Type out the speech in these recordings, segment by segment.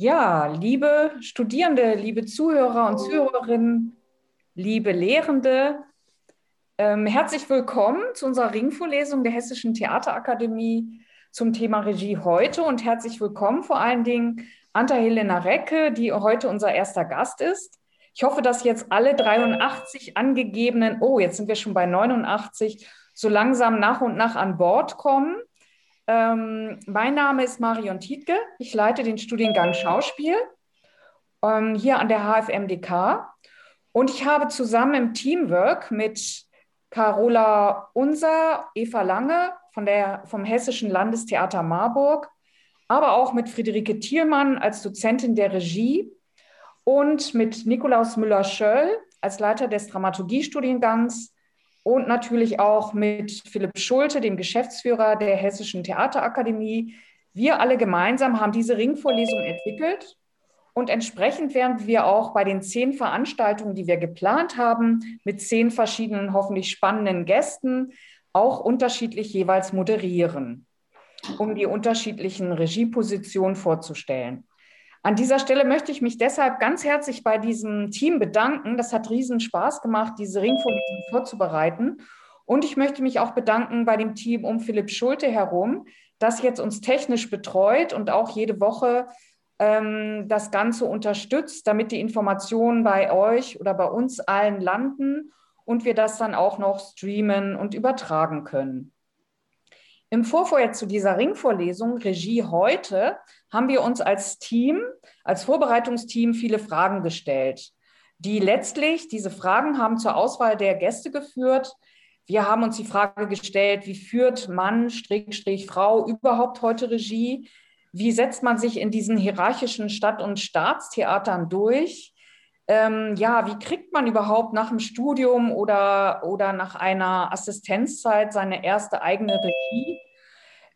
Ja, liebe Studierende, liebe Zuhörer und Zuhörerinnen, liebe Lehrende, ähm, herzlich willkommen zu unserer Ringvorlesung der Hessischen Theaterakademie zum Thema Regie heute und herzlich willkommen vor allen Dingen Anta Helena Recke, die heute unser erster Gast ist. Ich hoffe, dass jetzt alle 83 angegebenen, oh, jetzt sind wir schon bei 89, so langsam nach und nach an Bord kommen. Ähm, mein Name ist Marion Tietke. Ich leite den Studiengang Schauspiel ähm, hier an der HFMDK. Und ich habe zusammen im Teamwork mit Carola Unser, Eva Lange von der, vom Hessischen Landestheater Marburg, aber auch mit Friederike Thielmann als Dozentin der Regie und mit Nikolaus Müller-Schöll als Leiter des Dramaturgiestudiengangs und natürlich auch mit Philipp Schulte, dem Geschäftsführer der Hessischen Theaterakademie. Wir alle gemeinsam haben diese Ringvorlesung entwickelt und entsprechend werden wir auch bei den zehn Veranstaltungen, die wir geplant haben, mit zehn verschiedenen, hoffentlich spannenden Gästen auch unterschiedlich jeweils moderieren, um die unterschiedlichen Regiepositionen vorzustellen. An dieser Stelle möchte ich mich deshalb ganz herzlich bei diesem Team bedanken. Das hat riesen Spaß gemacht, diese Ringvorlesung vorzubereiten. Und ich möchte mich auch bedanken bei dem Team um Philipp Schulte herum, das jetzt uns technisch betreut und auch jede Woche ähm, das Ganze unterstützt, damit die Informationen bei euch oder bei uns allen landen und wir das dann auch noch streamen und übertragen können. Im Vorfeld zu dieser Ringvorlesung Regie heute haben wir uns als Team, als Vorbereitungsteam viele Fragen gestellt, die letztlich, diese Fragen haben zur Auswahl der Gäste geführt. Wir haben uns die Frage gestellt, wie führt Mann, Strich, Frau überhaupt heute Regie? Wie setzt man sich in diesen hierarchischen Stadt- und Staatstheatern durch? ähm, ja, wie kriegt man überhaupt nach dem Studium oder, oder nach einer Assistenzzeit seine erste eigene Regie?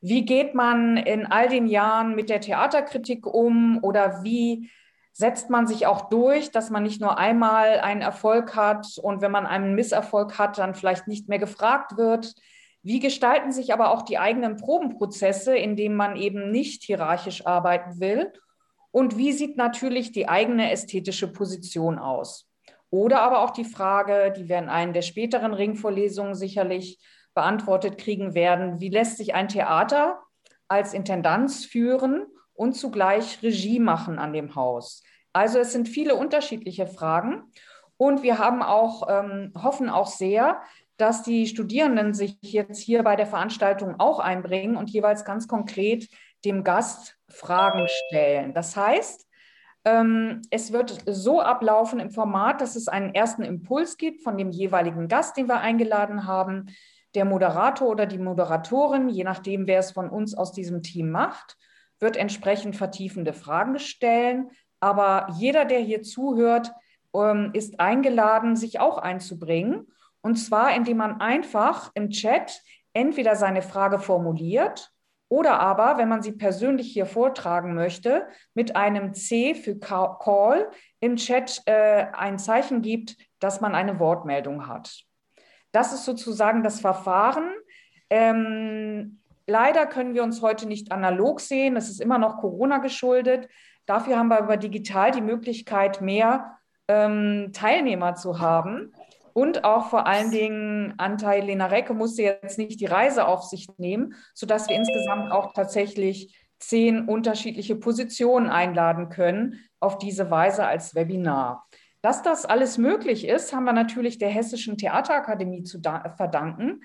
Wie geht man in all den Jahren mit der Theaterkritik um oder wie setzt man sich auch durch, dass man nicht nur einmal einen Erfolg hat und wenn man einen Misserfolg hat, dann vielleicht nicht mehr gefragt wird? Wie gestalten sich aber auch die eigenen Probenprozesse, in denen man eben nicht hierarchisch arbeiten will? Und wie sieht natürlich die eigene ästhetische Position aus? Oder aber auch die Frage, die wir in einer der späteren Ringvorlesungen sicherlich beantwortet kriegen werden, wie lässt sich ein Theater als Intendanz führen und zugleich Regie machen an dem Haus? Also es sind viele unterschiedliche Fragen. Und wir haben auch, ähm, hoffen auch sehr, dass die Studierenden sich jetzt hier bei der Veranstaltung auch einbringen und jeweils ganz konkret dem Gast Fragen stellen. Das heißt, ähm, es wird so ablaufen im Format, dass es einen ersten Impuls gibt von dem jeweiligen Gast, den wir eingeladen haben. Der Moderator oder die Moderatorin, je nachdem, wer es von uns aus diesem Team macht, wird entsprechend vertiefende Fragen stellen. Aber jeder, der hier zuhört, ähm, ist eingeladen, sich auch einzubringen. Und zwar, indem man einfach im Chat entweder seine Frage formuliert oder aber, wenn man sie persönlich hier vortragen möchte, mit einem C für Call im Chat äh, ein Zeichen gibt, dass man eine Wortmeldung hat. Das ist sozusagen das Verfahren. Ähm, leider können wir uns heute nicht analog sehen. Es ist immer noch Corona geschuldet. Dafür haben wir aber digital die Möglichkeit, mehr ähm, Teilnehmer zu haben. Und auch vor allen Dingen Anteil Lena Recke musste jetzt nicht die Reise auf sich nehmen, sodass wir insgesamt auch tatsächlich zehn unterschiedliche Positionen einladen können, auf diese Weise als Webinar. Dass das alles möglich ist, haben wir natürlich der Hessischen Theaterakademie zu verdanken.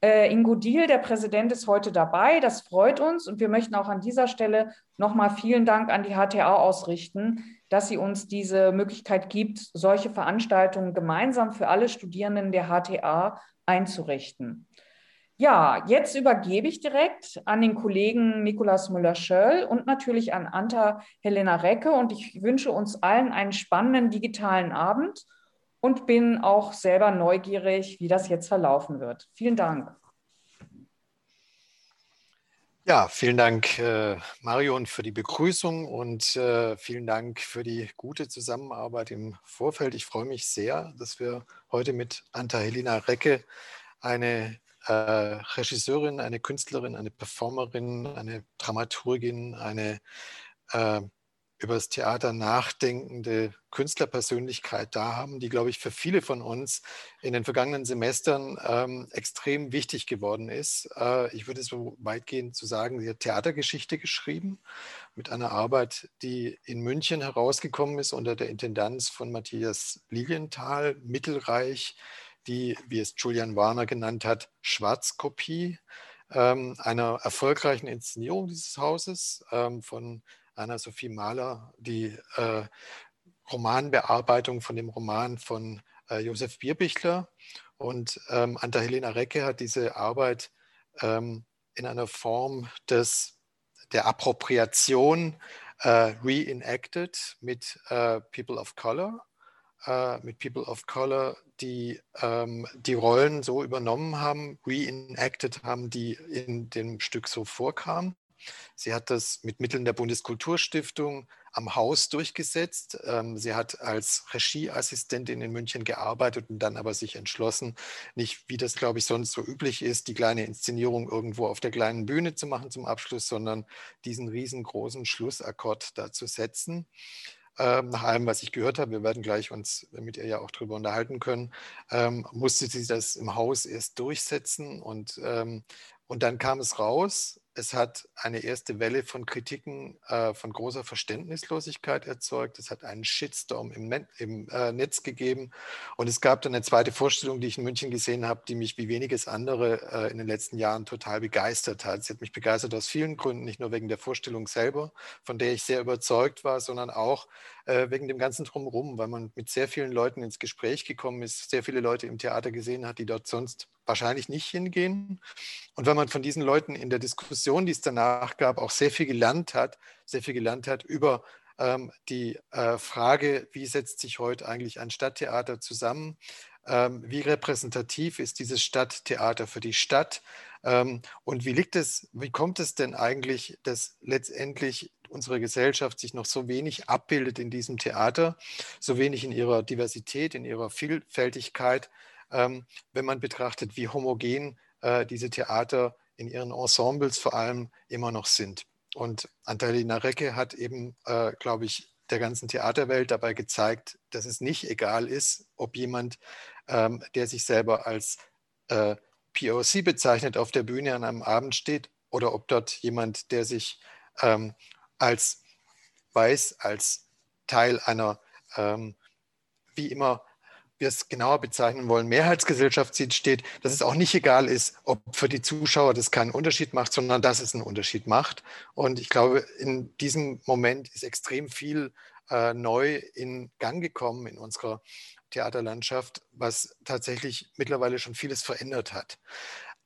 Äh, Ingo Diel, der Präsident, ist heute dabei. Das freut uns und wir möchten auch an dieser Stelle nochmal vielen Dank an die HTA ausrichten, dass sie uns diese Möglichkeit gibt, solche Veranstaltungen gemeinsam für alle Studierenden der HTA einzurichten. Ja, jetzt übergebe ich direkt an den Kollegen Nikolaus Müller-Schöll und natürlich an Anta Helena Recke und ich wünsche uns allen einen spannenden digitalen Abend und bin auch selber neugierig, wie das jetzt verlaufen wird. Vielen Dank. Ja, vielen Dank, äh, Marion, für die Begrüßung und äh, vielen Dank für die gute Zusammenarbeit im Vorfeld. Ich freue mich sehr, dass wir heute mit Anta Helena Recke eine äh, Regisseurin, eine Künstlerin, eine Performerin, eine Dramaturgin, eine äh, über das Theater nachdenkende Künstlerpersönlichkeit da haben, die, glaube ich, für viele von uns in den vergangenen Semestern ähm, extrem wichtig geworden ist. Äh, ich würde so weit gehen zu sagen, sie hat Theatergeschichte geschrieben mit einer Arbeit, die in München herausgekommen ist unter der Intendanz von Matthias Lilienthal, Mittelreich, die, wie es Julian Warner genannt hat, Schwarzkopie ähm, einer erfolgreichen Inszenierung dieses Hauses ähm, von Anna-Sophie Mahler die äh, Romanbearbeitung von dem Roman von äh, Josef Bierbichler. Und ähm, Anta-Helena Recke hat diese Arbeit ähm, in einer Form des, der Appropriation äh, reenacted mit äh, People of Color, äh, mit People of Color, die ähm, die Rollen so übernommen haben, reenacted haben, die in dem Stück so vorkamen. Sie hat das mit Mitteln der Bundeskulturstiftung am Haus durchgesetzt. Ähm, sie hat als Regieassistentin in München gearbeitet und dann aber sich entschlossen, nicht wie das, glaube ich, sonst so üblich ist, die kleine Inszenierung irgendwo auf der kleinen Bühne zu machen zum Abschluss, sondern diesen riesengroßen Schlussakkord da zu setzen. Ähm, nach allem, was ich gehört habe, wir werden gleich uns mit ihr ja auch darüber unterhalten können, ähm, musste sie das im Haus erst durchsetzen und, und dann kam es raus es hat eine erste Welle von Kritiken äh, von großer Verständnislosigkeit erzeugt. Es hat einen Shitstorm im, Net, im äh, Netz gegeben. Und es gab dann eine zweite Vorstellung, die ich in München gesehen habe, die mich wie weniges andere äh, in den letzten Jahren total begeistert hat. Sie hat mich begeistert aus vielen Gründen, nicht nur wegen der Vorstellung selber, von der ich sehr überzeugt war, sondern auch äh, wegen dem ganzen Drumherum, weil man mit sehr vielen Leuten ins Gespräch gekommen ist, sehr viele Leute im Theater gesehen hat, die dort sonst wahrscheinlich nicht hingehen. Und wenn man von diesen Leuten in der Diskussion, die es danach gab, auch sehr viel gelernt hat, sehr viel gelernt hat über ähm, die äh, Frage, wie setzt sich heute eigentlich ein Stadttheater zusammen? Ähm, wie repräsentativ ist dieses Stadttheater für die Stadt? Ähm, und wie liegt es, wie kommt es denn eigentlich, dass letztendlich unsere Gesellschaft sich noch so wenig abbildet in diesem Theater, so wenig in ihrer Diversität, in ihrer Vielfältigkeit? ähm, wenn man betrachtet, wie homogen äh, diese Theater in ihren Ensembles vor allem immer noch sind. Und Antalina Recke hat eben, äh, glaube ich, der ganzen Theaterwelt dabei gezeigt, dass es nicht egal ist, ob jemand, ähm, der sich selber als äh, POC bezeichnet, auf der Bühne an einem Abend steht oder ob dort jemand, der sich ähm, als weiß, als Teil einer ähm, wie immer wir es genauer bezeichnen wollen, Mehrheitsgesellschaft steht, dass es auch nicht egal ist, ob für die Zuschauer das keinen Unterschied macht, sondern dass es einen Unterschied macht. Und ich glaube, in diesem Moment ist extrem viel äh, neu in Gang gekommen in unserer Theaterlandschaft, was tatsächlich mittlerweile schon vieles verändert hat.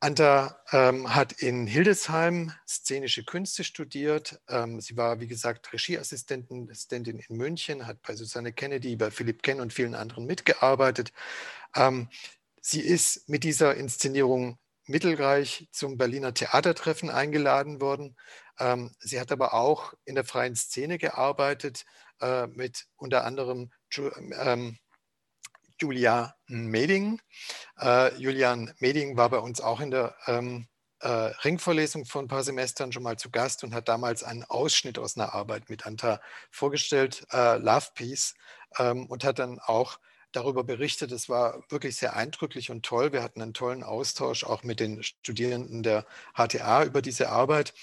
Anta ähm, hat in Hildesheim szenische Künste studiert. Ähm, sie war, wie gesagt, Regieassistentin Assistentin in München, hat bei Susanne Kennedy, bei Philipp Kenn und vielen anderen mitgearbeitet. Ähm, sie ist mit dieser Inszenierung Mittelreich zum Berliner Theatertreffen eingeladen worden. Ähm, sie hat aber auch in der freien Szene gearbeitet, äh, mit unter anderem ähm, Julia Meding. Äh, Julian Meding war bei uns auch in der ähm, äh, Ringvorlesung vor ein paar Semestern schon mal zu Gast und hat damals einen Ausschnitt aus einer Arbeit mit Anta vorgestellt, äh, Love Peace, ähm, und hat dann auch darüber berichtet. Es war wirklich sehr eindrücklich und toll. Wir hatten einen tollen Austausch auch mit den Studierenden der HTA über diese Arbeit.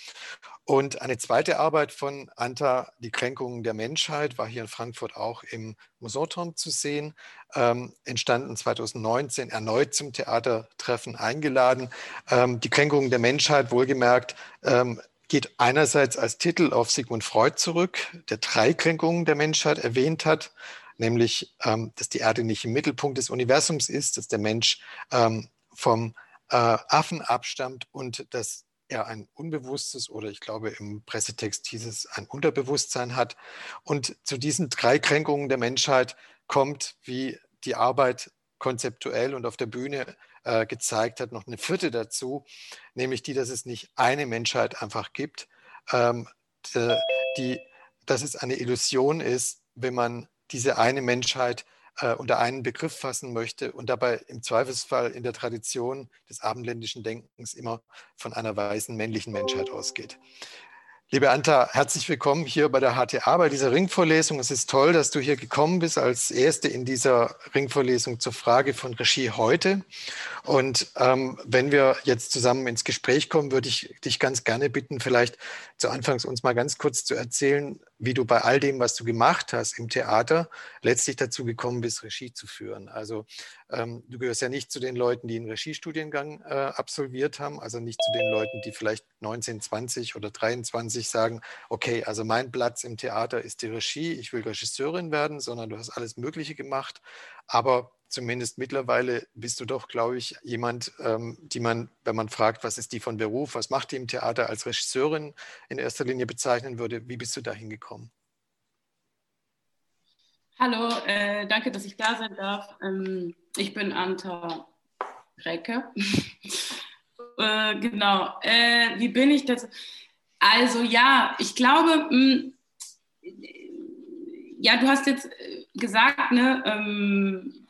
Und eine zweite Arbeit von Anta, Die Kränkungen der Menschheit, war hier in Frankfurt auch im Musoturm zu sehen, ähm, entstanden 2019, erneut zum Theatertreffen eingeladen. Ähm, die Kränkungen der Menschheit, wohlgemerkt, ähm, geht einerseits als Titel auf Sigmund Freud zurück, der drei Kränkungen der Menschheit erwähnt hat, nämlich, ähm, dass die Erde nicht im Mittelpunkt des Universums ist, dass der Mensch ähm, vom äh, Affen abstammt und dass er ein unbewusstes oder ich glaube im Pressetext hieß es ein Unterbewusstsein hat. Und zu diesen drei Kränkungen der Menschheit kommt, wie die Arbeit konzeptuell und auf der Bühne äh, gezeigt hat, noch eine vierte dazu, nämlich die, dass es nicht eine Menschheit einfach gibt, ähm, die, dass es eine Illusion ist, wenn man diese eine Menschheit äh, unter einen Begriff fassen möchte und dabei im Zweifelsfall in der Tradition des abendländischen Denkens immer von einer weißen männlichen Menschheit ausgeht. Liebe Anta, herzlich willkommen hier bei der HTA, bei dieser Ringvorlesung. Es ist toll, dass du hier gekommen bist als Erste in dieser Ringvorlesung zur Frage von Regie heute. Und ähm, wenn wir jetzt zusammen ins Gespräch kommen, würde ich dich ganz gerne bitten, vielleicht zu Anfangs uns mal ganz kurz zu erzählen, wie du bei all dem, was du gemacht hast im Theater, letztlich dazu gekommen bist, Regie zu führen. Also ähm, du gehörst ja nicht zu den Leuten, die einen Regiestudiengang äh, absolviert haben, also nicht zu den Leuten, die vielleicht 19, 20 oder 23 sagen, okay, also mein Platz im Theater ist die Regie, ich will Regisseurin werden, sondern du hast alles Mögliche gemacht, aber zumindest mittlerweile bist du doch, glaube ich, jemand, ähm, die man, wenn man fragt, was ist die von Beruf, was macht die im Theater als Regisseurin in erster Linie bezeichnen würde. Wie bist du da hingekommen? Hallo, äh, danke, dass ich da sein darf. Ähm, ich bin Anta Recke. äh, genau. Äh, wie bin ich das? Also ja, ich glaube, mh, hm, ja, du hast jetzt gesagt, ne, ähm,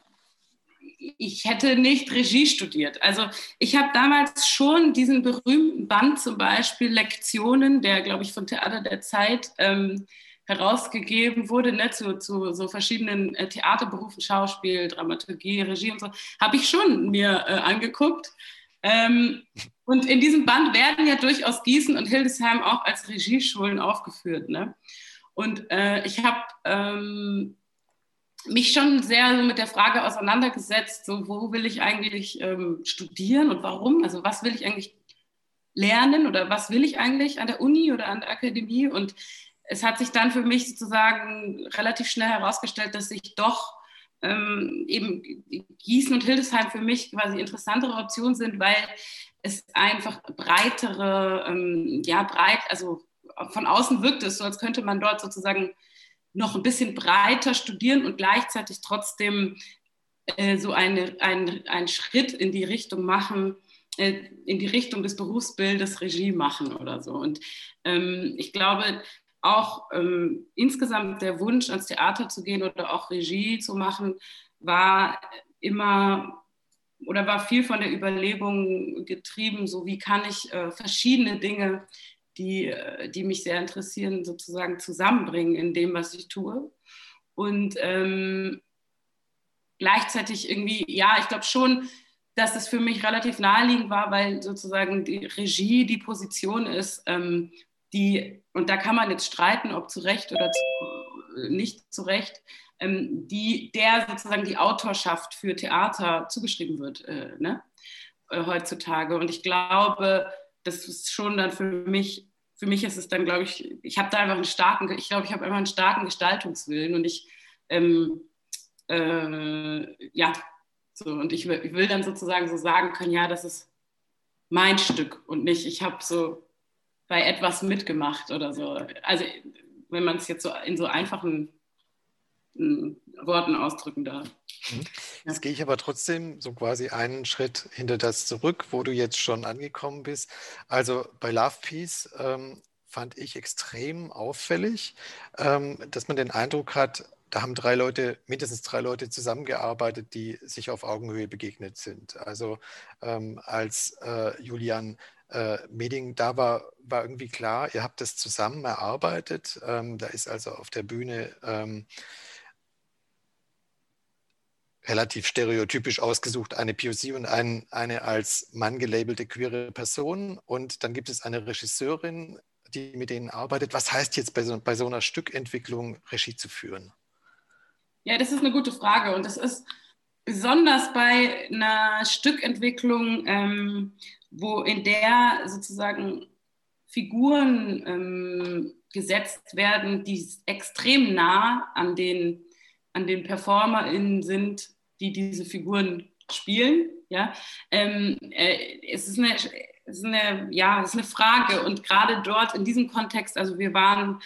ich hätte nicht Regie studiert. Also ich habe damals schon diesen berühmten Band zum Beispiel Lektionen, der, glaube ich, von Theater der Zeit ähm, herausgegeben wurde, ne, zu, zu so verschiedenen äh, Theaterberufen, Schauspiel, Dramaturgie, Regie und so, habe ich schon mir äh, angeguckt. Ähm, und in diesem Band werden ja durchaus Gießen und Hildesheim auch als Regieschulen aufgeführt. Ne? Und äh, ich habe ähm, mich schon sehr mit der Frage auseinandergesetzt, so wo will ich eigentlich ähm, studieren und warum? Also was will ich eigentlich lernen oder was will ich eigentlich an der Uni oder an der Akademie? Und es hat sich dann für mich sozusagen relativ schnell herausgestellt, dass ich doch ähm, eben Gießen und Hildesheim für mich quasi interessantere Optionen sind, weil es einfach breitere, ähm, ja breit, also von außen wirkt es so, als könnte man dort sozusagen noch ein bisschen breiter studieren und gleichzeitig trotzdem äh, so eine, ein, einen Schritt in die Richtung machen, äh, in die Richtung des Berufsbildes Regie machen oder so. Und ähm, ich glaube, auch ähm, insgesamt der Wunsch, ans Theater zu gehen oder auch Regie zu machen, war immer oder war viel von der Überlegung getrieben, so wie kann ich äh, verschiedene Dinge die, äh, die mich sehr interessieren, sozusagen zusammenbringen in dem, was ich tue. Und ähm, gleichzeitig irgendwie, ja, ich glaube schon, dass es für mich relativ naheliegend war, weil sozusagen die Regie die Position ist, ähm, die, und da kann man jetzt streiten, ob zu Recht oder zu, nicht zu Recht, ähm, die, der sozusagen die Autorschaft für Theater zugeschrieben wird äh, ne? äh, heutzutage. Und ich glaube, das ist schon dann für mich für mich ist es dann, glaube ich, ich habe da einfach einen starken, ich glaube, ich habe einfach einen starken Gestaltungswillen und ich, ähm, äh, ja, so, und ich ich will dann sozusagen so sagen können, ja, das ist mein Stück und nicht, ich habe so bei etwas mitgemacht oder so. Also, wenn man es jetzt so in so einfachen hm, Worten ausdrücken darf. Mhm. Jetzt gehe ich aber trotzdem so quasi einen Schritt hinter das zurück, wo du jetzt schon angekommen bist. Also bei Love Peace ähm, fand ich extrem auffällig, ähm, dass man den Eindruck hat, da haben drei Leute, mindestens drei Leute zusammengearbeitet, die sich auf Augenhöhe begegnet sind. Also ähm, als äh, Julian äh, Meding da war, war irgendwie klar, ihr habt das zusammen erarbeitet. Ähm, da ist also auf der Bühne ähm, relativ stereotypisch ausgesucht, eine POC und ein, eine als Mann gelabelte queere Person. Und dann gibt es eine Regisseurin, die mit denen arbeitet. Was heißt jetzt bei so, bei so einer Stückentwicklung Regie zu führen? Ja, das ist eine gute Frage. Und das ist besonders bei einer Stückentwicklung, ähm, wo in der sozusagen Figuren ähm, gesetzt werden, die extrem nah an den, an den PerformerInnen sind, die diese Figuren spielen. Ja? Ähm, äh, es, ist eine, es, ist eine, ja, es ist eine Frage und gerade dort in diesem Kontext, also wir waren,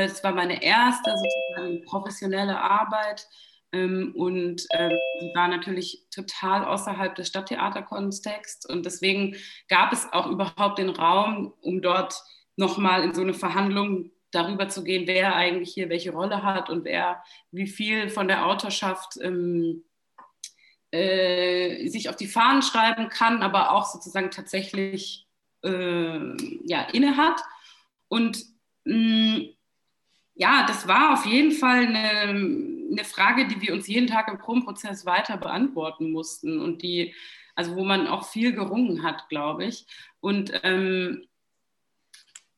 es war meine erste sozusagen professionelle Arbeit ähm, und ähm, die war natürlich total außerhalb des Stadttheaterkontexts und deswegen gab es auch überhaupt den Raum, um dort nochmal in so eine Verhandlung darüber zu gehen, wer eigentlich hier welche Rolle hat und wer wie viel von der Autorschaft ähm, äh, sich auf die Fahnen schreiben kann, aber auch sozusagen tatsächlich äh, ja, inne hat. Und mh, mm, ja, das war auf jeden Fall eine, eine Frage, die wir uns jeden Tag im Probenprozess weiter beantworten mussten und die, also wo man auch viel gerungen hat, glaube ich. Und ähm,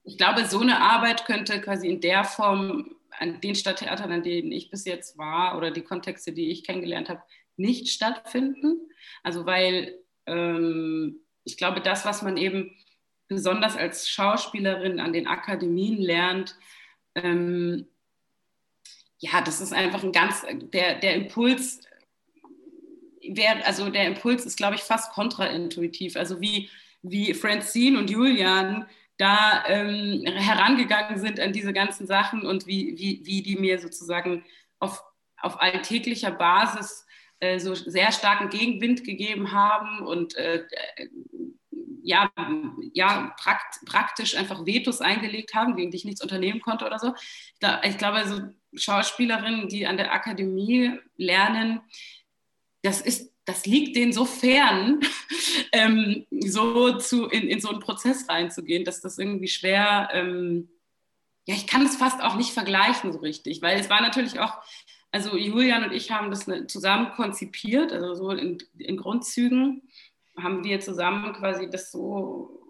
ich glaube, so eine Arbeit könnte quasi in der Form an den Stadttheatern, an denen ich bis jetzt war oder die Kontexte, die ich kennengelernt habe, nicht stattfinden. Also weil ähm, ich glaube, das, was man eben besonders als Schauspielerin an den Akademien lernt, ähm, ja, das ist einfach ein ganz, der, der Impuls wäre, also der Impuls ist, glaube ich, fast kontraintuitiv. Also wie, wie Francine und Julian da ähm, herangegangen sind an diese ganzen Sachen und wie, wie, wie die mir sozusagen auf, auf alltäglicher Basis äh, so sehr starken Gegenwind gegeben haben und äh, ja, ja prakt, praktisch einfach Vetos eingelegt haben, gegen die ich nichts unternehmen konnte oder so. Ich glaube, so Schauspielerinnen, die an der Akademie lernen, das ist das liegt denen so fern, ähm, so zu, in, in so einen Prozess reinzugehen, dass das irgendwie schwer, ähm, ja, ich kann es fast auch nicht vergleichen so richtig, weil es war natürlich auch, also Julian und ich haben das ne, zusammen konzipiert, also so in, in Grundzügen haben wir zusammen quasi das so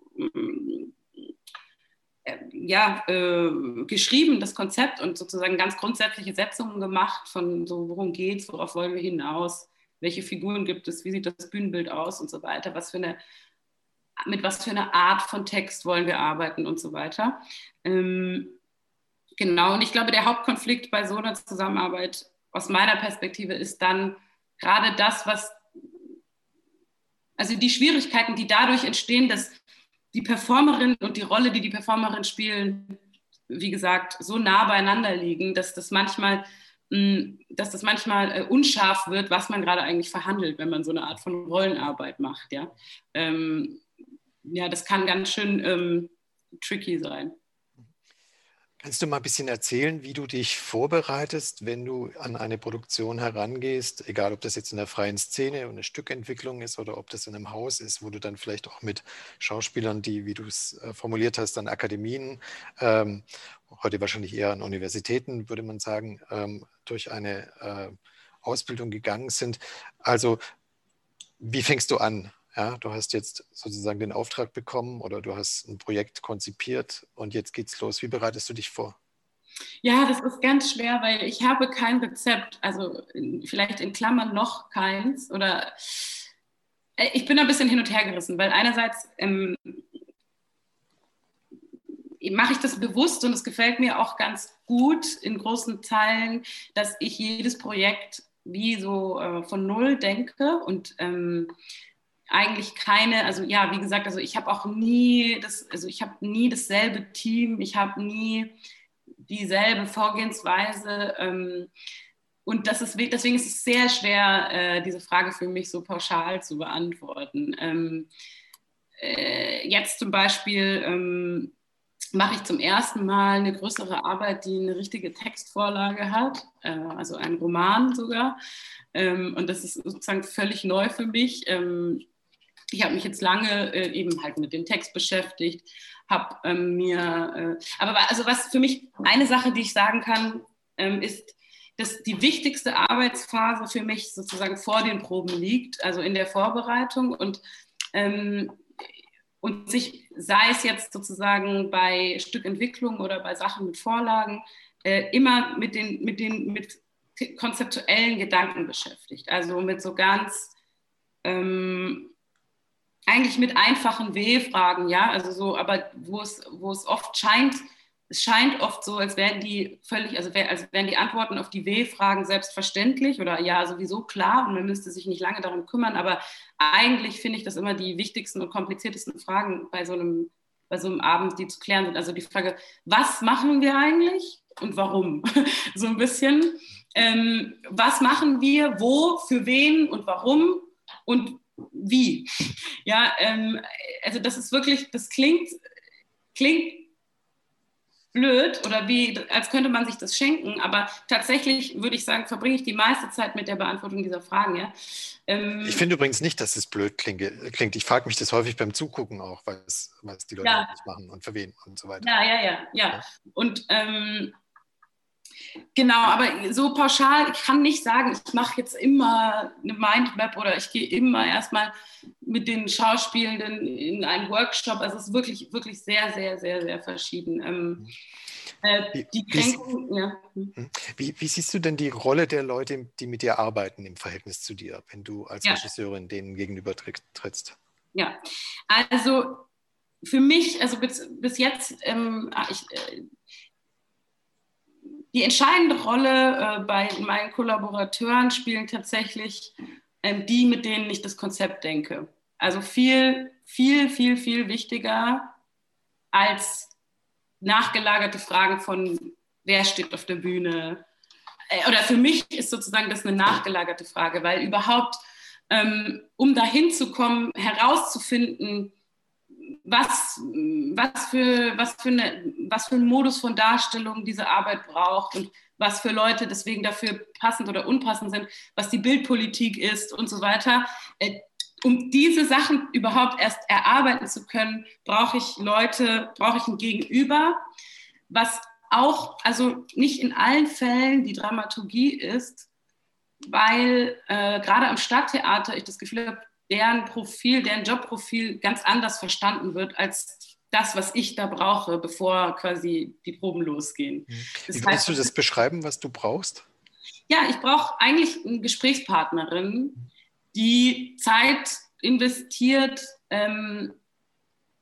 äh, ja, äh, geschrieben, das Konzept und sozusagen ganz grundsätzliche Setzungen gemacht von so, worum geht es, worauf wollen wir hinaus, welche Figuren gibt es, wie sieht das Bühnenbild aus und so weiter, was für eine, mit was für einer Art von Text wollen wir arbeiten und so weiter. Ähm, genau, und ich glaube, der Hauptkonflikt bei so einer Zusammenarbeit aus meiner Perspektive ist dann gerade das, was also die Schwierigkeiten, die dadurch entstehen, dass die Performerin und die Rolle, die die Performerin spielen, wie gesagt, so nah beieinander liegen, dass das manchmal, mm, dass das manchmal äh, unscharf wird, was man gerade eigentlich verhandelt, wenn man so eine Art von Rollenarbeit macht. Ja, ähm, ja das kann ganz schön ähm, tricky sein. Kannst du mal ein bisschen erzählen, wie du dich vorbereitest, wenn du an eine Produktion herangehst, egal ob das jetzt in der freien Szene eine Stückentwicklung ist oder ob das in einem Haus ist, wo du dann vielleicht auch mit Schauspielern, die, wie du es äh, formuliert hast, an Akademien, ähm, heute wahrscheinlich eher an Universitäten, würde man sagen, ähm, durch eine äh, Ausbildung gegangen sind. Also, wie fängst du an? Ja, du hast jetzt sozusagen den Auftrag bekommen oder du hast ein Projekt konzipiert und jetzt geht's los. Wie bereitest du dich vor? Ja, das ist ganz schwer, weil ich habe kein Rezept, also vielleicht in Klammern noch keins oder äh, ich bin ein bisschen hin und her gerissen, weil einerseits ähm, mache ich das bewusst und es gefällt mir auch ganz gut in großen Teilen, dass ich jedes Projekt wie so äh, von Null denke und ähm, eigentlich keine, also ja, wie gesagt, also ich habe auch nie das, also ich habe nie dasselbe Team, ich habe nie dieselbe Vorgehensweise. Ähm, und das ist, deswegen ist es sehr schwer, äh, diese Frage für mich so pauschal zu beantworten. Ähm, äh, jetzt zum Beispiel ähm, mache ich zum ersten Mal eine größere Arbeit, die eine richtige Textvorlage hat, äh, also einen Roman sogar. Ähm, und das ist sozusagen völlig neu für mich. Ich habe mich jetzt lange äh, eben halt mit dem Text beschäftigt, habe ähm, mir, äh, aber also was für mich eine Sache, die ich sagen kann, ähm, ist, dass die wichtigste Arbeitsphase für mich sozusagen vor den Proben liegt, also in der Vorbereitung und ähm, und sich, sei es jetzt sozusagen bei Stückentwicklung oder bei Sachen mit Vorlagen, äh, immer mit den, mit den mit konzeptuellen Gedanken beschäftigt. Also mit so ganz ähm, eigentlich mit einfachen W-Fragen, ja, also so, aber wo es, wo es oft scheint, es scheint oft so, als wären die völlig, also als wären die Antworten auf die W-Fragen selbstverständlich oder ja, sowieso klar und man müsste sich nicht lange darum kümmern, aber eigentlich finde ich das immer die wichtigsten und kompliziertesten Fragen bei so einem, bei so einem Abend, die zu klären sind. Also die Frage, was machen wir eigentlich und warum? so ein bisschen. Ähm, was machen wir, wo, für wen und warum? Und wie. Ja, ähm, also das ist wirklich, das klingt, klingt blöd oder wie, als könnte man sich das schenken. Aber tatsächlich würde ich sagen, verbringe ich die meiste Zeit mit der Beantwortung dieser Fragen. Ja? Ähm, ich finde übrigens nicht, dass es blöd klingt. Ich frage mich das häufig beim Zugucken auch, was, was die Leute ja. nicht machen und für wen und so weiter. Ja, ja, ja, ja. ja. Und ähm, Genau, aber so pauschal, ich kann nicht sagen, ich mache jetzt immer eine Mindmap oder ich gehe immer erstmal mit den Schauspielenden in einen Workshop. Also es ist wirklich, wirklich sehr, sehr, sehr, sehr verschieden. Ähm, äh, die Kränkung, wie, ja. Hm. Wie, wie, siehst du denn die Rolle der Leute, die mit dir arbeiten im Verhältnis zu dir, wenn du als ja. Regisseurin denen gegenüber trittst? Ja, also für mich, also bis, bis jetzt, ähm, ah, ich, äh, die entscheidende Rolle äh, bei meinen Kollaborateuren spielen tatsächlich ähm, die, mit denen ich das Konzept denke. Also viel, viel, viel, viel wichtiger als nachgelagerte Fragen von, wer steht auf der Bühne. Äh, oder für mich ist sozusagen das eine nachgelagerte Frage, weil überhaupt, ähm, um dahin zu kommen, herauszufinden, was, was, für, was, für eine, was für ein Modus von Darstellung diese Arbeit braucht und was für Leute deswegen dafür passend oder unpassend sind, was die Bildpolitik ist und so weiter. Äh, um diese Sachen überhaupt erst erarbeiten zu können, brauche ich Leute, brauche ich ein Gegenüber, was auch, also nicht in allen Fällen die Dramaturgie ist, weil äh, gerade am Stadttheater ich das Gefühl habe, deren Profil, deren Jobprofil ganz anders verstanden wird als das, was ich da brauche, bevor quasi die Proben losgehen. Mhm. Das Wie würdest du das beschreiben, was du brauchst? Ja, ich brauche eigentlich eine Gesprächspartnerin, die Zeit investiert, ähm,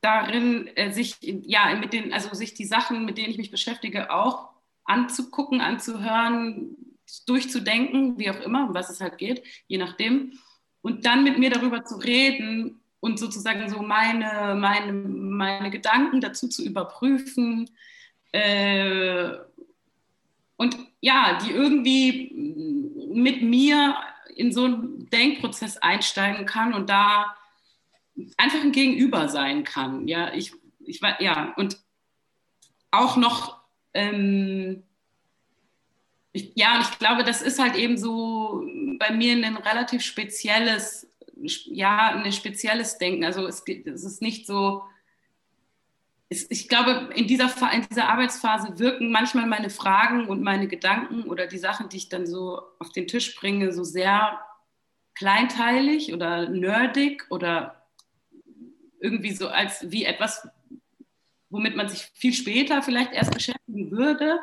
darin äh, sich ja mit den also sich die Sachen, mit denen ich mich beschäftige, auch anzugucken, anzuhören, durchzudenken, wie auch immer, um was es halt geht, je nachdem und dann mit mir darüber zu reden und sozusagen so meine, meine, meine Gedanken dazu zu überprüfen äh, und ja, die irgendwie mit mir in so einen Denkprozess einsteigen kann und da einfach ein Gegenüber sein kann. Ja, ich, ich ja, und auch noch ähm, ich, ja, und ich glaube, das ist halt eben so bei mir ein relativ spezielles, ja, ein spezielles Denken. Also es, es ist nicht so, es, ich glaube, in dieser, in dieser Arbeitsphase wirken manchmal meine Fragen und meine Gedanken oder die Sachen, die ich dann so auf den Tisch bringe, so sehr kleinteilig oder nerdig oder irgendwie so als wie etwas, womit man sich viel später vielleicht erst beschäftigen würde.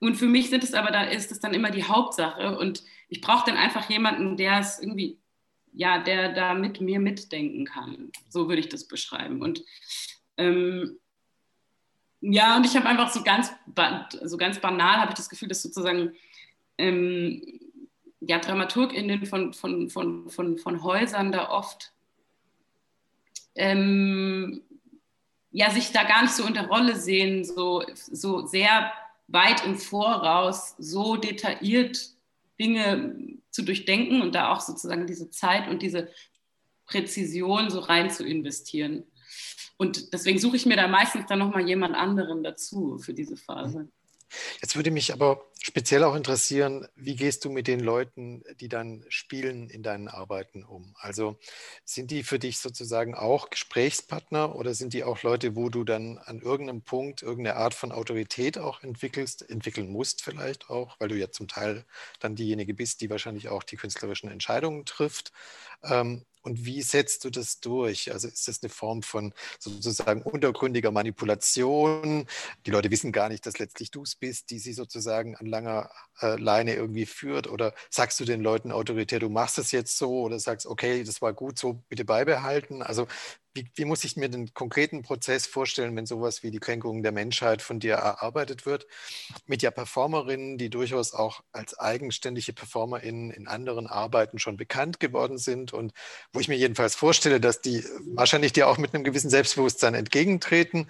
Und für mich sind es aber, da ist es dann immer die Hauptsache. Und ich brauche dann einfach jemanden, der es irgendwie, ja, der da mit mir mitdenken kann. So würde ich das beschreiben. Und ähm, ja, und ich habe einfach so ganz, so ganz banal, habe ich das Gefühl, dass sozusagen ähm, ja, DramaturgInnen von, von, von, von, von Häusern da oft ähm, ja, sich da gar nicht so in der Rolle sehen, so, so sehr weit im Voraus so detailliert Dinge zu durchdenken und da auch sozusagen diese Zeit und diese Präzision so rein zu investieren. Und deswegen suche ich mir da meistens dann nochmal jemand anderen dazu für diese Phase. Jetzt würde mich aber speziell auch interessieren, wie gehst du mit den Leuten, die dann spielen, in deinen Arbeiten um? Also sind die für dich sozusagen auch Gesprächspartner oder sind die auch Leute, wo du dann an irgendeinem Punkt irgendeine Art von Autorität auch entwickelst, entwickeln musst vielleicht auch, weil du ja zum Teil dann diejenige bist, die wahrscheinlich auch die künstlerischen Entscheidungen trifft? Ähm, und wie setzt du das durch? Also ist das eine Form von sozusagen untergründiger Manipulation? Die Leute wissen gar nicht, dass letztlich du es bist, die sie sozusagen an langer äh, Leine irgendwie führt? Oder sagst du den Leuten autoritär, du machst es jetzt so oder sagst, okay, das war gut so, bitte beibehalten? Also wie, wie, muss ich mir den konkreten Prozess vorstellen, wenn sowas wie die Kränkung der Menschheit von dir erarbeitet wird? Mit ja Performerinnen, die durchaus auch als eigenständige PerformerInnen in anderen Arbeiten schon bekannt geworden sind und wo ich mir jedenfalls vorstelle, dass die wahrscheinlich dir auch mit einem gewissen Selbstbewusstsein entgegentreten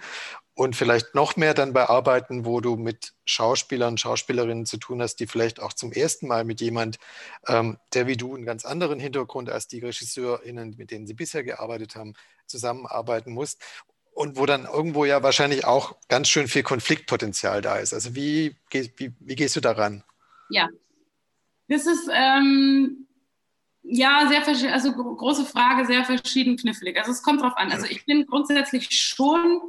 und vielleicht noch mehr dann bei Arbeiten, wo du mit Schauspielern, Schauspielerinnen zu tun hast, die vielleicht auch zum ersten Mal mit jemand, ähm, der wie du einen ganz anderen Hintergrund als die RegisseurInnen, mit denen sie bisher gearbeitet haben, zusammenarbeiten musst. und wo dann irgendwo ja wahrscheinlich auch ganz schön viel Konfliktpotenzial da ist. Also wie, wie, wie gehst du daran? Ja, das ist ähm, ja sehr also große Frage, sehr verschieden knifflig. Also es kommt drauf an. Also ich bin grundsätzlich schon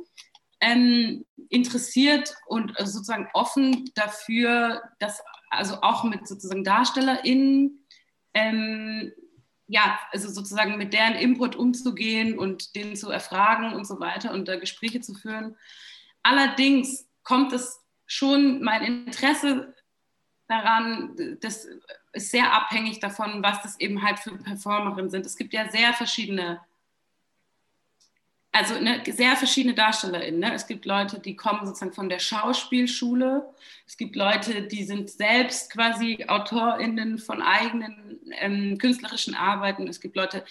ähm, interessiert und also sozusagen offen dafür, dass also auch mit sozusagen DarstellerInnen ähm, ja, also sozusagen mit deren Input umzugehen und den zu erfragen und so weiter und da Gespräche zu führen. Allerdings kommt es schon mein Interesse daran, das ist sehr abhängig davon, was das eben halt für Performerinnen sind. Es gibt ja sehr verschiedene also ne, sehr verschiedene DarstellerInnen. Ne? Es gibt Leute, die kommen sozusagen von der Schauspielschule. Es gibt Leute, die sind selbst quasi AutorInnen von eigenen ähm, künstlerischen Arbeiten. Es gibt Leute,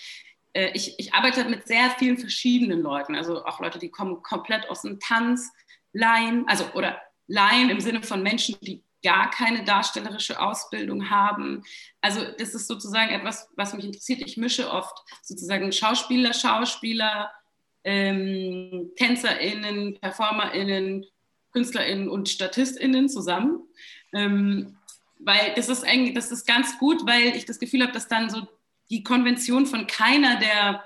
äh, ich, ich arbeite mit sehr vielen verschiedenen Leuten. Also auch Leute, die kommen komplett aus dem Tanz, Laien, also oder Laien im Sinne von Menschen, die gar keine darstellerische Ausbildung haben. Also das ist sozusagen etwas, was mich interessiert. Ich mische oft sozusagen Schauspieler, Schauspieler, ähm, TänzerInnen, PerformerInnen, KünstlerInnen und StatistInnen zusammen. Ähm, weil das ist eigentlich, das ist ganz gut, weil ich das Gefühl habe, dass dann so die Konvention von keiner der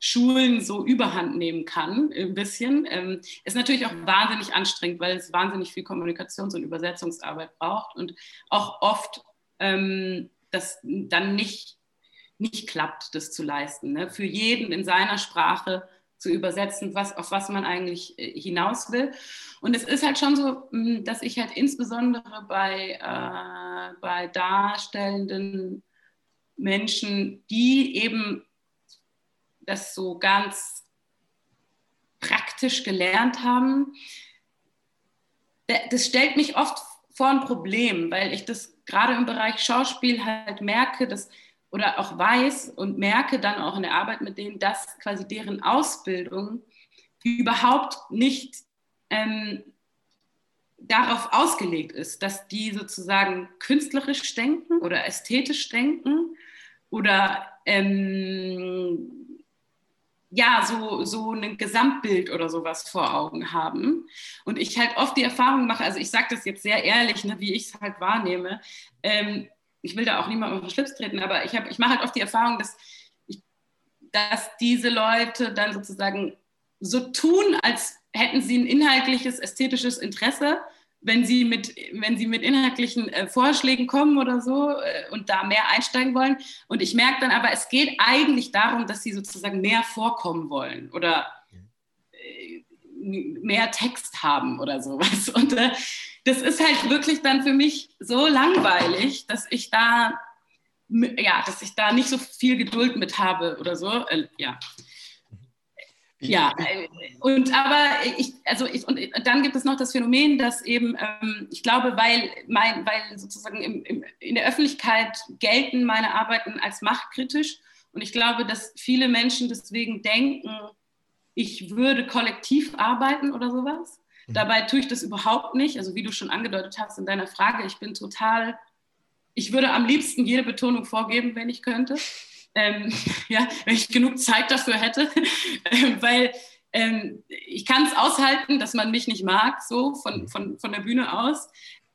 Schulen so überhand nehmen kann, ein bisschen. Ähm, ist natürlich auch wahnsinnig anstrengend, weil es wahnsinnig viel Kommunikations- und Übersetzungsarbeit braucht und auch oft ähm, das dann nicht, nicht klappt, das zu leisten. Ne? Für jeden in seiner Sprache zu übersetzen, was, auf was man eigentlich äh, hinaus will. Und es ist halt schon so, hm, dass ich halt insbesondere bei, äh, bei darstellenden Menschen, die eben das so ganz praktisch gelernt haben, das stellt mich oft vor ein Problem, weil ich das gerade im Bereich Schauspiel halt merke, dass oder auch weiß und merke dann auch in der Arbeit mit denen, dass quasi deren Ausbildung überhaupt nicht ähm, darauf ausgelegt ist, dass die sozusagen künstlerisch denken oder ästhetisch denken oder ähm, ja, so, so ein Gesamtbild oder sowas vor Augen haben. Und ich halt oft die Erfahrung mache, also ich sage das jetzt sehr ehrlich, ne, wie ich es halt wahrnehme, ähm, ich will da auch niemandem auf den Schlips treten, aber ich, ich mache halt oft die Erfahrung, dass, ich, dass diese Leute dann sozusagen so tun, als hätten sie ein inhaltliches, ästhetisches Interesse, wenn sie mit, wenn sie mit inhaltlichen äh, Vorschlägen kommen oder so äh, und da mehr einsteigen wollen. Und ich merke dann aber, es geht eigentlich darum, dass sie sozusagen mehr vorkommen wollen oder äh, mehr Text haben oder sowas. Und äh, das ist halt wirklich dann für mich so langweilig, dass ich da, ja, dass ich da nicht so viel Geduld mit habe oder so. Äh, ja. Ja, äh, und aber ich, also ich, und dann gibt es noch das Phänomen, dass eben, ähm, ich glaube, weil, mein, weil sozusagen im, im, in der Öffentlichkeit gelten meine Arbeiten als machtkritisch und ich glaube, dass viele Menschen deswegen denken, ich würde kollektiv arbeiten oder sowas. Mhm. Dabei tue ich das überhaupt nicht. Also wie du schon angedeutet hast in deiner Frage, ich bin total, ich würde am liebsten jede Betonung vorgeben, wenn ich könnte. Ähm, ja, wenn ich genug Zeit dafür hätte, ähm, weil ähm, ich kann es aushalten, dass man mich nicht mag, so von, mhm. von, von der Bühne aus.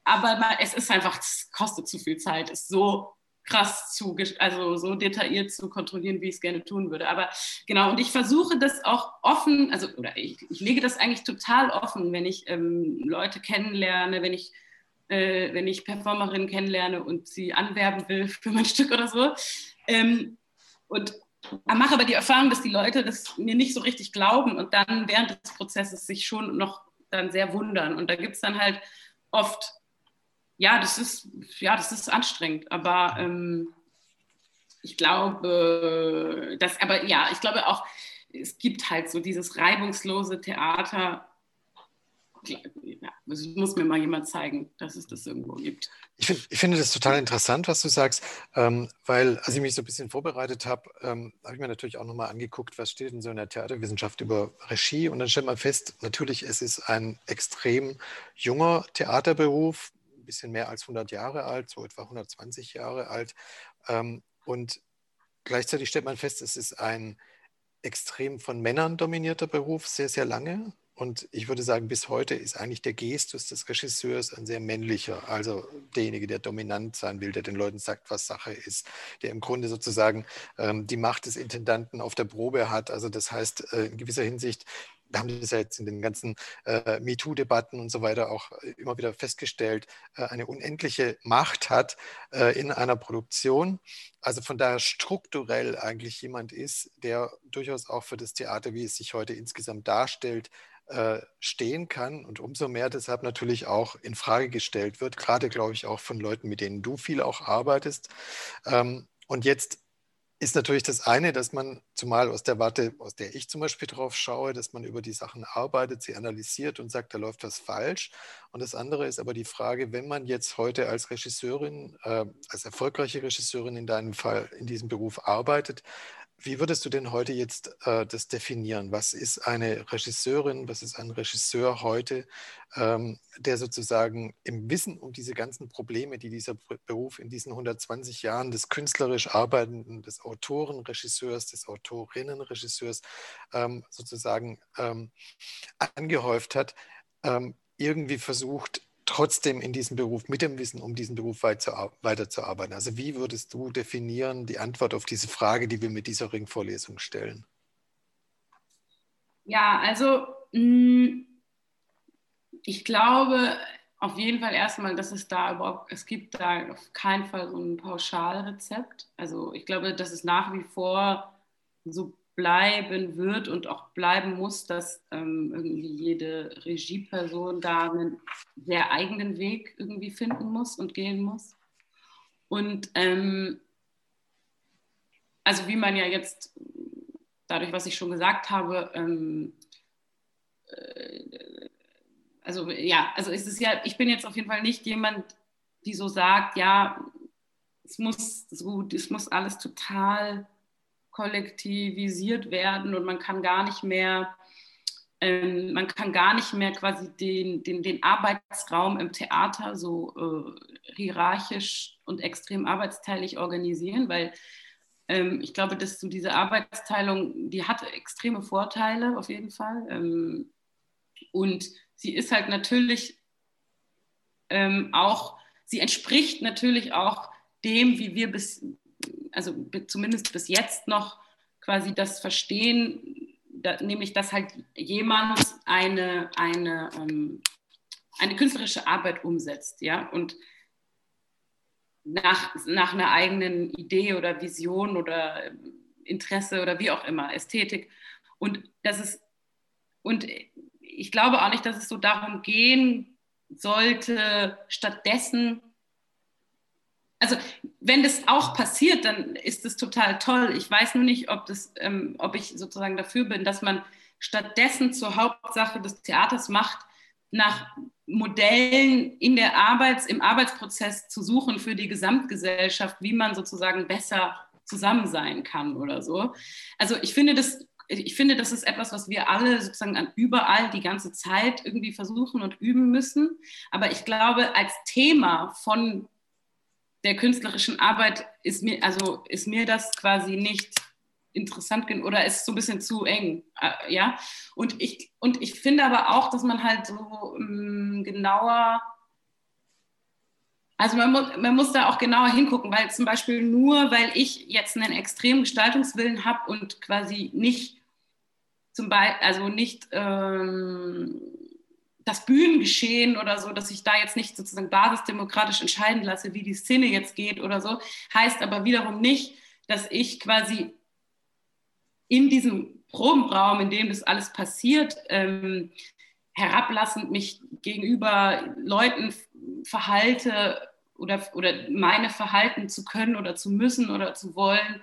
Aber es ist einfach, es kostet zu viel Zeit, es so krass zu, also so detailliert zu kontrollieren, wie ich es gerne tun würde. Aber genau, und ich versuche das auch offen, also oder ich, ich lege das eigentlich total offen, wenn ich ähm, Leute kennenlerne, wenn ich, äh, wenn ich Performerinnen kennenlerne und sie anwerben will für mein Stück oder so. Ähm, und mache aber die Erfahrung, dass die Leute das mir nicht so richtig glauben und dann während des Prozesses sich schon noch dann sehr wundern. Und da gibt es dann halt oft ja, das ist, ja, das ist anstrengend, aber ähm, ich glaube, dass, aber ja, ich glaube auch, es gibt halt so dieses reibungslose Theater. das muss mir mal jemand zeigen, dass es das irgendwo gibt. Ich, find, ich finde das total interessant, was du sagst, ähm, weil, als ich mich so ein bisschen vorbereitet habe, ähm, habe ich mir natürlich auch nochmal angeguckt, was steht denn so in der Theaterwissenschaft über Regie. Und dann stellt man fest, natürlich, es ist ein extrem junger Theaterberuf, ein bisschen mehr als 100 Jahre alt, so etwa 120 Jahre alt. Ähm, und gleichzeitig stellt man fest, es ist ein extrem von Männern dominierter Beruf, sehr, sehr lange. Und ich würde sagen, bis heute ist eigentlich der Gestus des Regisseurs ein sehr männlicher. Also derjenige, der dominant sein will, der den Leuten sagt, was Sache ist, der im Grunde sozusagen ähm, die Macht des Intendanten auf der Probe hat. Also das heißt, äh, in gewisser Hinsicht wir haben das ja jetzt in den ganzen äh, MeToo-Debatten und so weiter auch äh, immer wieder festgestellt, äh, eine unendliche Macht hat äh, in einer Produktion. Also von daher strukturell eigentlich jemand ist, der durchaus auch für das Theater, wie es sich heute insgesamt darstellt, äh, stehen kann und umso mehr deshalb natürlich auch in Frage gestellt wird, gerade glaube ich auch von Leuten, mit denen du viel auch arbeitest. Ähm, und jetzt ist natürlich das eine, dass man, zumal aus der Warte, aus der ich zum Beispiel drauf schaue, dass man über die Sachen arbeitet, sie analysiert und sagt, da läuft was falsch. Und das andere ist aber die Frage, wenn man jetzt heute als Regisseurin, äh, als erfolgreiche Regisseurin in deinem Fall in diesem Beruf arbeitet, wie würdest du denn heute jetzt äh, das definieren? Was ist eine Regisseurin, was ist ein Regisseur heute, ähm, der sozusagen im Wissen um diese ganzen Probleme, die dieser Beruf in diesen 120 Jahren des künstlerisch Arbeitenden, des Autorenregisseurs, des Autorinnenregisseurs ähm, sozusagen ähm, angehäuft hat, ähm, irgendwie versucht, trotzdem in diesem Beruf, mit dem Wissen um diesen Beruf weiterzuarbeiten? Also wie würdest du definieren die Antwort auf diese Frage, die wir mit dieser Ringvorlesung stellen? Ja, also mm, ich glaube auf jeden Fall erstmal, dass es da überhaupt, es gibt da auf keinen Fall so ein Pauschalrezept. Also ich glaube, dass es nach wie vor so bleiben wird und auch bleiben muss, dass ähm, irgendwie jede Regieperson da einen sehr eigenen Weg irgendwie finden muss und gehen muss. Und ähm, also wie man ja jetzt, dadurch, was ich schon gesagt habe, ähm, äh, also ja, also es ist ja, ich bin jetzt auf jeden Fall nicht jemand, die so sagt, ja, es muss so, es muss alles total kollektivisiert werden und man kann gar nicht mehr ähm, man kann gar nicht mehr quasi den, den, den Arbeitsraum im Theater so äh, hierarchisch und extrem arbeitsteilig organisieren, weil ähm, ich glaube, dass so diese Arbeitsteilung, die hat extreme Vorteile auf jeden Fall. Ähm, und sie ist halt natürlich ähm, auch, sie entspricht natürlich auch dem, wie wir bis, also zumindest bis jetzt noch quasi das Verstehen, da, nämlich dass halt jemand eine, eine, ähm, eine künstlerische Arbeit umsetzt, ja, und nach, nach einer eigenen Idee oder Vision oder Interesse oder wie auch immer, Ästhetik. Und das ist, und ich glaube auch nicht, dass es so darum gehen sollte, stattdessen also wenn das auch passiert, dann ist das total toll. Ich weiß nur nicht, ob, das, ähm, ob ich sozusagen dafür bin, dass man stattdessen zur Hauptsache des Theaters macht, nach Modellen in der Arbeits-, im Arbeitsprozess zu suchen für die Gesamtgesellschaft, wie man sozusagen besser zusammen sein kann oder so. Also ich finde das ich finde, das ist etwas, was wir alle sozusagen an überall die ganze Zeit irgendwie versuchen und üben müssen. Aber ich glaube, als Thema von der künstlerischen Arbeit ist mir, also ist mir das quasi nicht interessant oder ist so ein bisschen zu eng, äh, ja. Und ich, und ich finde aber auch, dass man halt so ähm, genauer, also man muss, man muss da auch genauer hingucken, weil zum Beispiel nur, weil ich jetzt einen extremen Gestaltungswillen habe und quasi nicht zum Beispiel, also nicht ähm, das Bühnengeschehen oder so, dass ich da jetzt nicht sozusagen basisdemokratisch entscheiden lasse, wie die Szene jetzt geht oder so, heißt aber wiederum nicht, dass ich quasi in diesem Probenraum, in dem das alles passiert, ähm, herablassend mich gegenüber Leuten verhalte oder, oder meine verhalten zu können oder zu müssen oder zu wollen,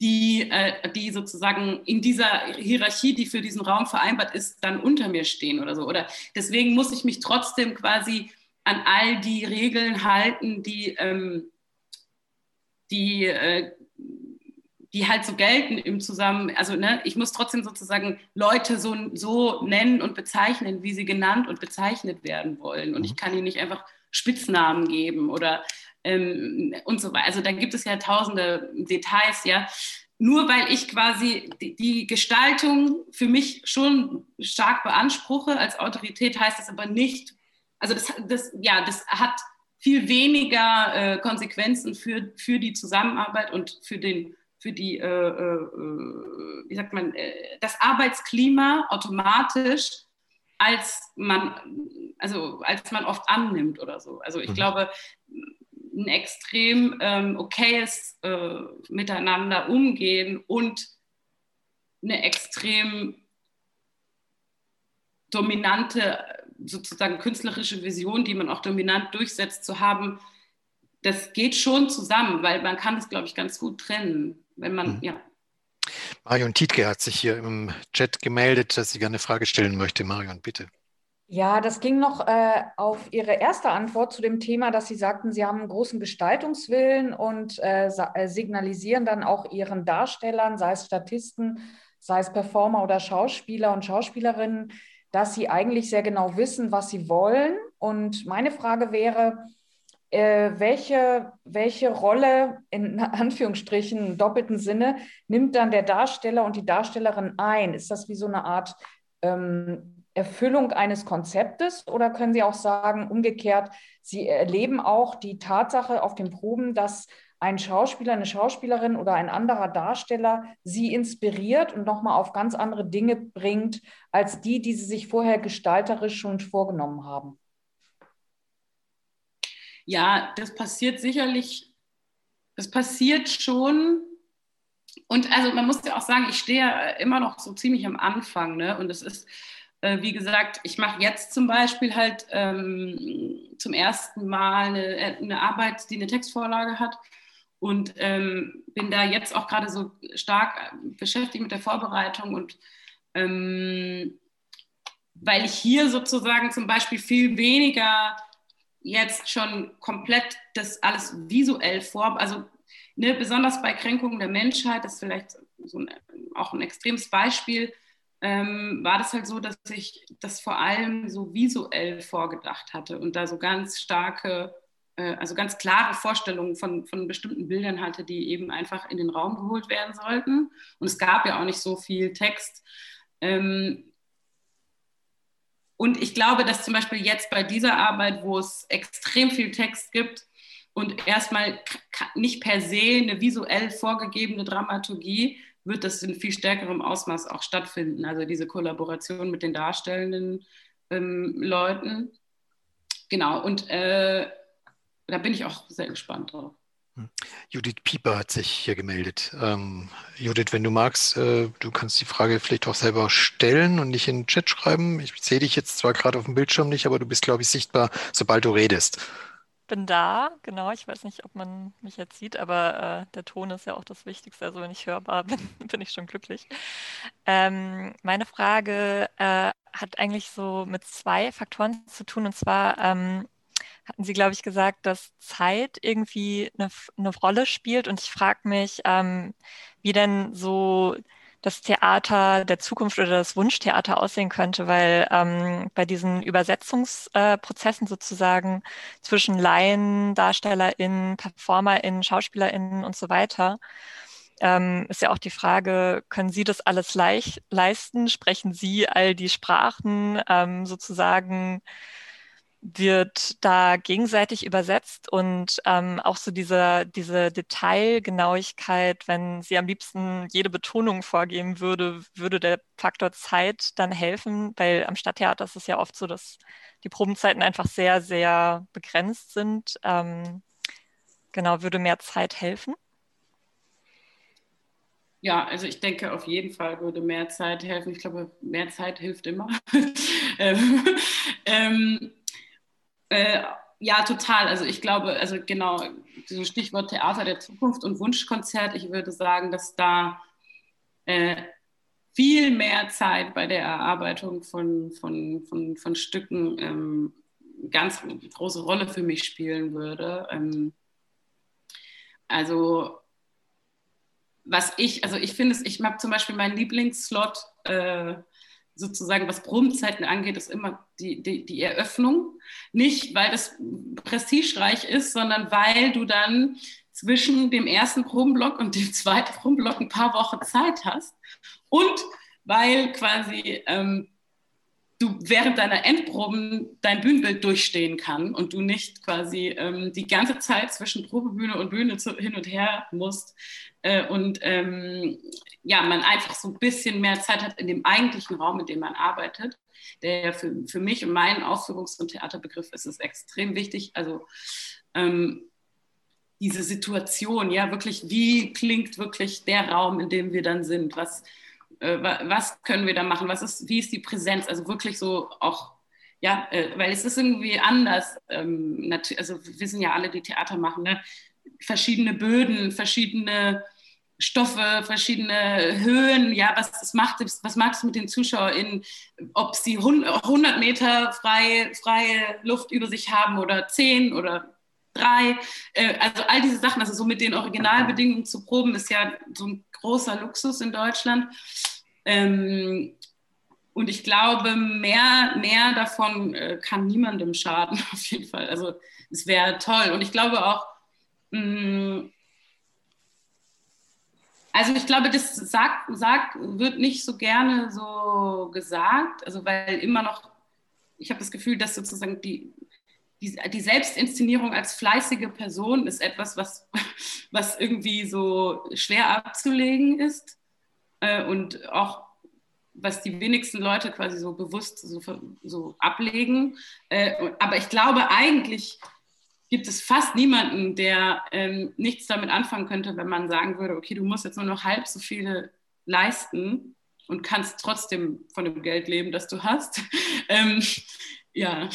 die, äh, die sozusagen in dieser Hierarchie, die für diesen Raum vereinbart ist, dann unter mir stehen oder so. Oder deswegen muss ich mich trotzdem quasi an all die Regeln halten, die, ähm, die, äh, die halt so gelten im Zusammen. Also ne, ich muss trotzdem sozusagen Leute so, so nennen und bezeichnen, wie sie genannt und bezeichnet werden wollen. Und ich mhm. kann ihnen nicht einfach Spitznamen geben oder ähm, und so weiter. Also da gibt es ja tausende Details, ja. nur weil ich quasi die, die, Gestaltung für mich schon stark beanspruche als Autorität, heißt das aber nicht, also das, das, ja, das hat viel weniger äh, Konsequenzen für, für die Zusammenarbeit und für den für die, äh, äh, wie sagt man, äh, das Arbeitsklima automatisch, als man, also als man oft annimmt oder so. Also ich mhm. glaube, ein extrem ähm, okayes äh, Miteinander umgehen und eine extrem dominante, sozusagen künstlerische Vision, die man auch dominant durchsetzt, zu haben, das geht schon zusammen, weil man kann es, glaube ich, ganz gut trennen, wenn man, mhm. ja. Marion Tietke hat sich hier im Chat gemeldet, dass sie gerne eine Frage stellen möchte. Marion, bitte. Ja, das ging noch äh, auf Ihre erste Antwort zu dem Thema, dass Sie sagten, Sie haben einen großen Gestaltungswillen und äh, äh, signalisieren dann auch Ihren Darstellern, sei es Statisten, sei es Performer oder Schauspieler und Schauspielerinnen, dass Sie eigentlich sehr genau wissen, was Sie wollen. Und meine Frage wäre, äh, welche, welche Rolle in Anführungsstrichen doppelten Sinne nimmt dann der Darsteller und die Darstellerin ein? Ist das wie so eine Art ähm, Erfüllung eines Konzeptes oder können Sie auch sagen, umgekehrt, Sie erleben auch die Tatsache auf den Proben, dass ein Schauspieler, eine Schauspielerin oder ein anderer Darsteller Sie inspiriert und nochmal auf ganz andere Dinge bringt, als die, die Sie sich vorher gestalterisch schon vorgenommen haben? Ja, das passiert sicherlich, das passiert schon. Und also man muss ja auch sagen, ich stehe ja immer noch so ziemlich am Anfang, ne? Und es ist, äh, wie gesagt, ich mache jetzt zum Beispiel halt ähm, zum ersten Mal eine, eine, Arbeit, die eine Textvorlage hat. Und ähm, bin da jetzt auch gerade so stark beschäftigt mit der Vorbereitung und ähm, weil ich hier sozusagen zum Beispiel viel weniger jetzt schon komplett das alles visuell vor, also ne, besonders bei Kränkungen der Menschheit, das ist vielleicht so ein, auch ein extremes Beispiel, ähm, war das halt so, dass ich das vor allem so visuell vorgedacht hatte und da so ganz starke, äh, also ganz klare Vorstellungen von, von bestimmten Bildern hatte, die eben einfach in den Raum geholt werden sollten. Und es gab ja auch nicht so viel Text. Ähm, und ich glaube, dass zum Beispiel jetzt bei dieser Arbeit, wo es extrem viel Text gibt und erstmal nicht per se eine visuell vorgegebene Dramaturgie, wird das in viel stärkerem Ausmaß auch stattfinden. Also diese Kollaboration mit den darstellenden ähm, Leuten. Genau, und äh, da bin ich auch sehr gespannt drauf. Hm. Judith Pieper hat sich hier gemeldet. Ähm, Judith, wenn du magst, äh, du kannst die Frage vielleicht auch selber stellen und nicht in den Chat schreiben. Ich sehe dich jetzt zwar gerade auf dem Bildschirm nicht, aber du bist, glaube ich, sichtbar, sobald du redest bin da, genau. Ich weiß nicht, ob man mich jetzt sieht, aber äh, der Ton ist ja auch das Wichtigste. Also wenn ich hörbar bin, bin ich schon glücklich. Ähm, meine Frage äh, hat eigentlich so mit zwei Faktoren zu tun. Und zwar ähm, hatten Sie, glaube ich, gesagt, dass Zeit irgendwie eine, eine Rolle spielt. Und ich frage mich, ähm, wie denn so das Theater der Zukunft oder das Wunschtheater aussehen könnte, weil ähm, bei diesen Übersetzungsprozessen äh, sozusagen zwischen Laien, DarstellerInnen, PerformerInnen, SchauspielerInnen und so weiter, ähm, ist ja auch die Frage, können Sie das alles leicht leisten? Sprechen Sie all die Sprachen ähm, sozusagen? Wird da gegenseitig übersetzt und ähm, auch so diese, diese Detailgenauigkeit, wenn sie am liebsten jede Betonung vorgeben würde, würde der Faktor Zeit dann helfen, weil am Stadttheater ist es ja oft so, dass die Probenzeiten einfach sehr, sehr begrenzt sind. Ähm, genau, würde mehr Zeit helfen? Ja, also ich denke, auf jeden Fall würde mehr Zeit helfen. Ich glaube, mehr Zeit hilft immer. ähm, ähm äh, ja, total. Also ich glaube, also genau, dieses Stichwort Theater der Zukunft und Wunschkonzert, ich würde sagen, dass da äh, viel mehr Zeit bei der Erarbeitung von, von, von, von Stücken ähm, ganz große Rolle für mich spielen würde. Ähm, also was ich, also ich finde es, ich habe zum Beispiel meinen Lieblingsslot äh, sozusagen, was Probenzeiten angeht, ist immer die, die, die, Eröffnung. Nicht, weil das prestigereich ist, sondern weil du dann zwischen dem ersten Probenblock und dem zweiten Probenblock ein paar Wochen Zeit hast und weil quasi ähm, du während deiner Endproben dein Bühnenbild durchstehen kann und du nicht quasi ähm, die ganze Zeit zwischen Probebühne und Bühne zu, hin und her musst äh, und ähm, ja, man einfach so ein bisschen mehr Zeit hat in dem eigentlichen Raum, in dem man arbeitet, der für, für mich und meinen Ausführungs- und Theaterbegriff ist es extrem wichtig. Also ähm, diese Situation, ja, wirklich, wie klingt wirklich der Raum, in dem wir dann sind? Was, äh, was können wir da machen? Was ist, wie ist die Präsenz? Also wirklich so auch, ja, äh, weil es ist irgendwie anders. Ähm, also wir wissen ja alle, die Theater machen, ne? verschiedene Böden, verschiedene Stoffe, verschiedene Höhen, ja, was es macht, was es mit den ZuschauerInnen, ob sie 100 Meter freie, freie Luft über sich haben oder 10 oder drei. Äh, also all diese Sachen, also so mit den Originalbedingungen zu proben, ist ja so ein großer Luxus in Deutschland. Ähm, und ich glaube, mehr, mehr davon äh, kann niemandem schaden, auf jeden Fall. Also es wäre toll. Und ich glaube auch, mh, mm, also ich glaube, das sagt, sagt, wird nicht so gerne so gesagt, also weil immer noch, ich habe das Gefühl, dass sozusagen die, die, die, Selbstinszenierung als fleißige Person ist etwas, was, was irgendwie so schwer abzulegen ist äh, und auch was die wenigsten Leute quasi so bewusst so, so ablegen. Äh, aber ich glaube eigentlich gibt es fast niemanden, der ähm, nichts damit anfangen könnte, wenn man sagen würde, okay, du musst jetzt nur noch halb so viele leisten und kannst trotzdem von dem Geld leben, das du hast. ähm, ja,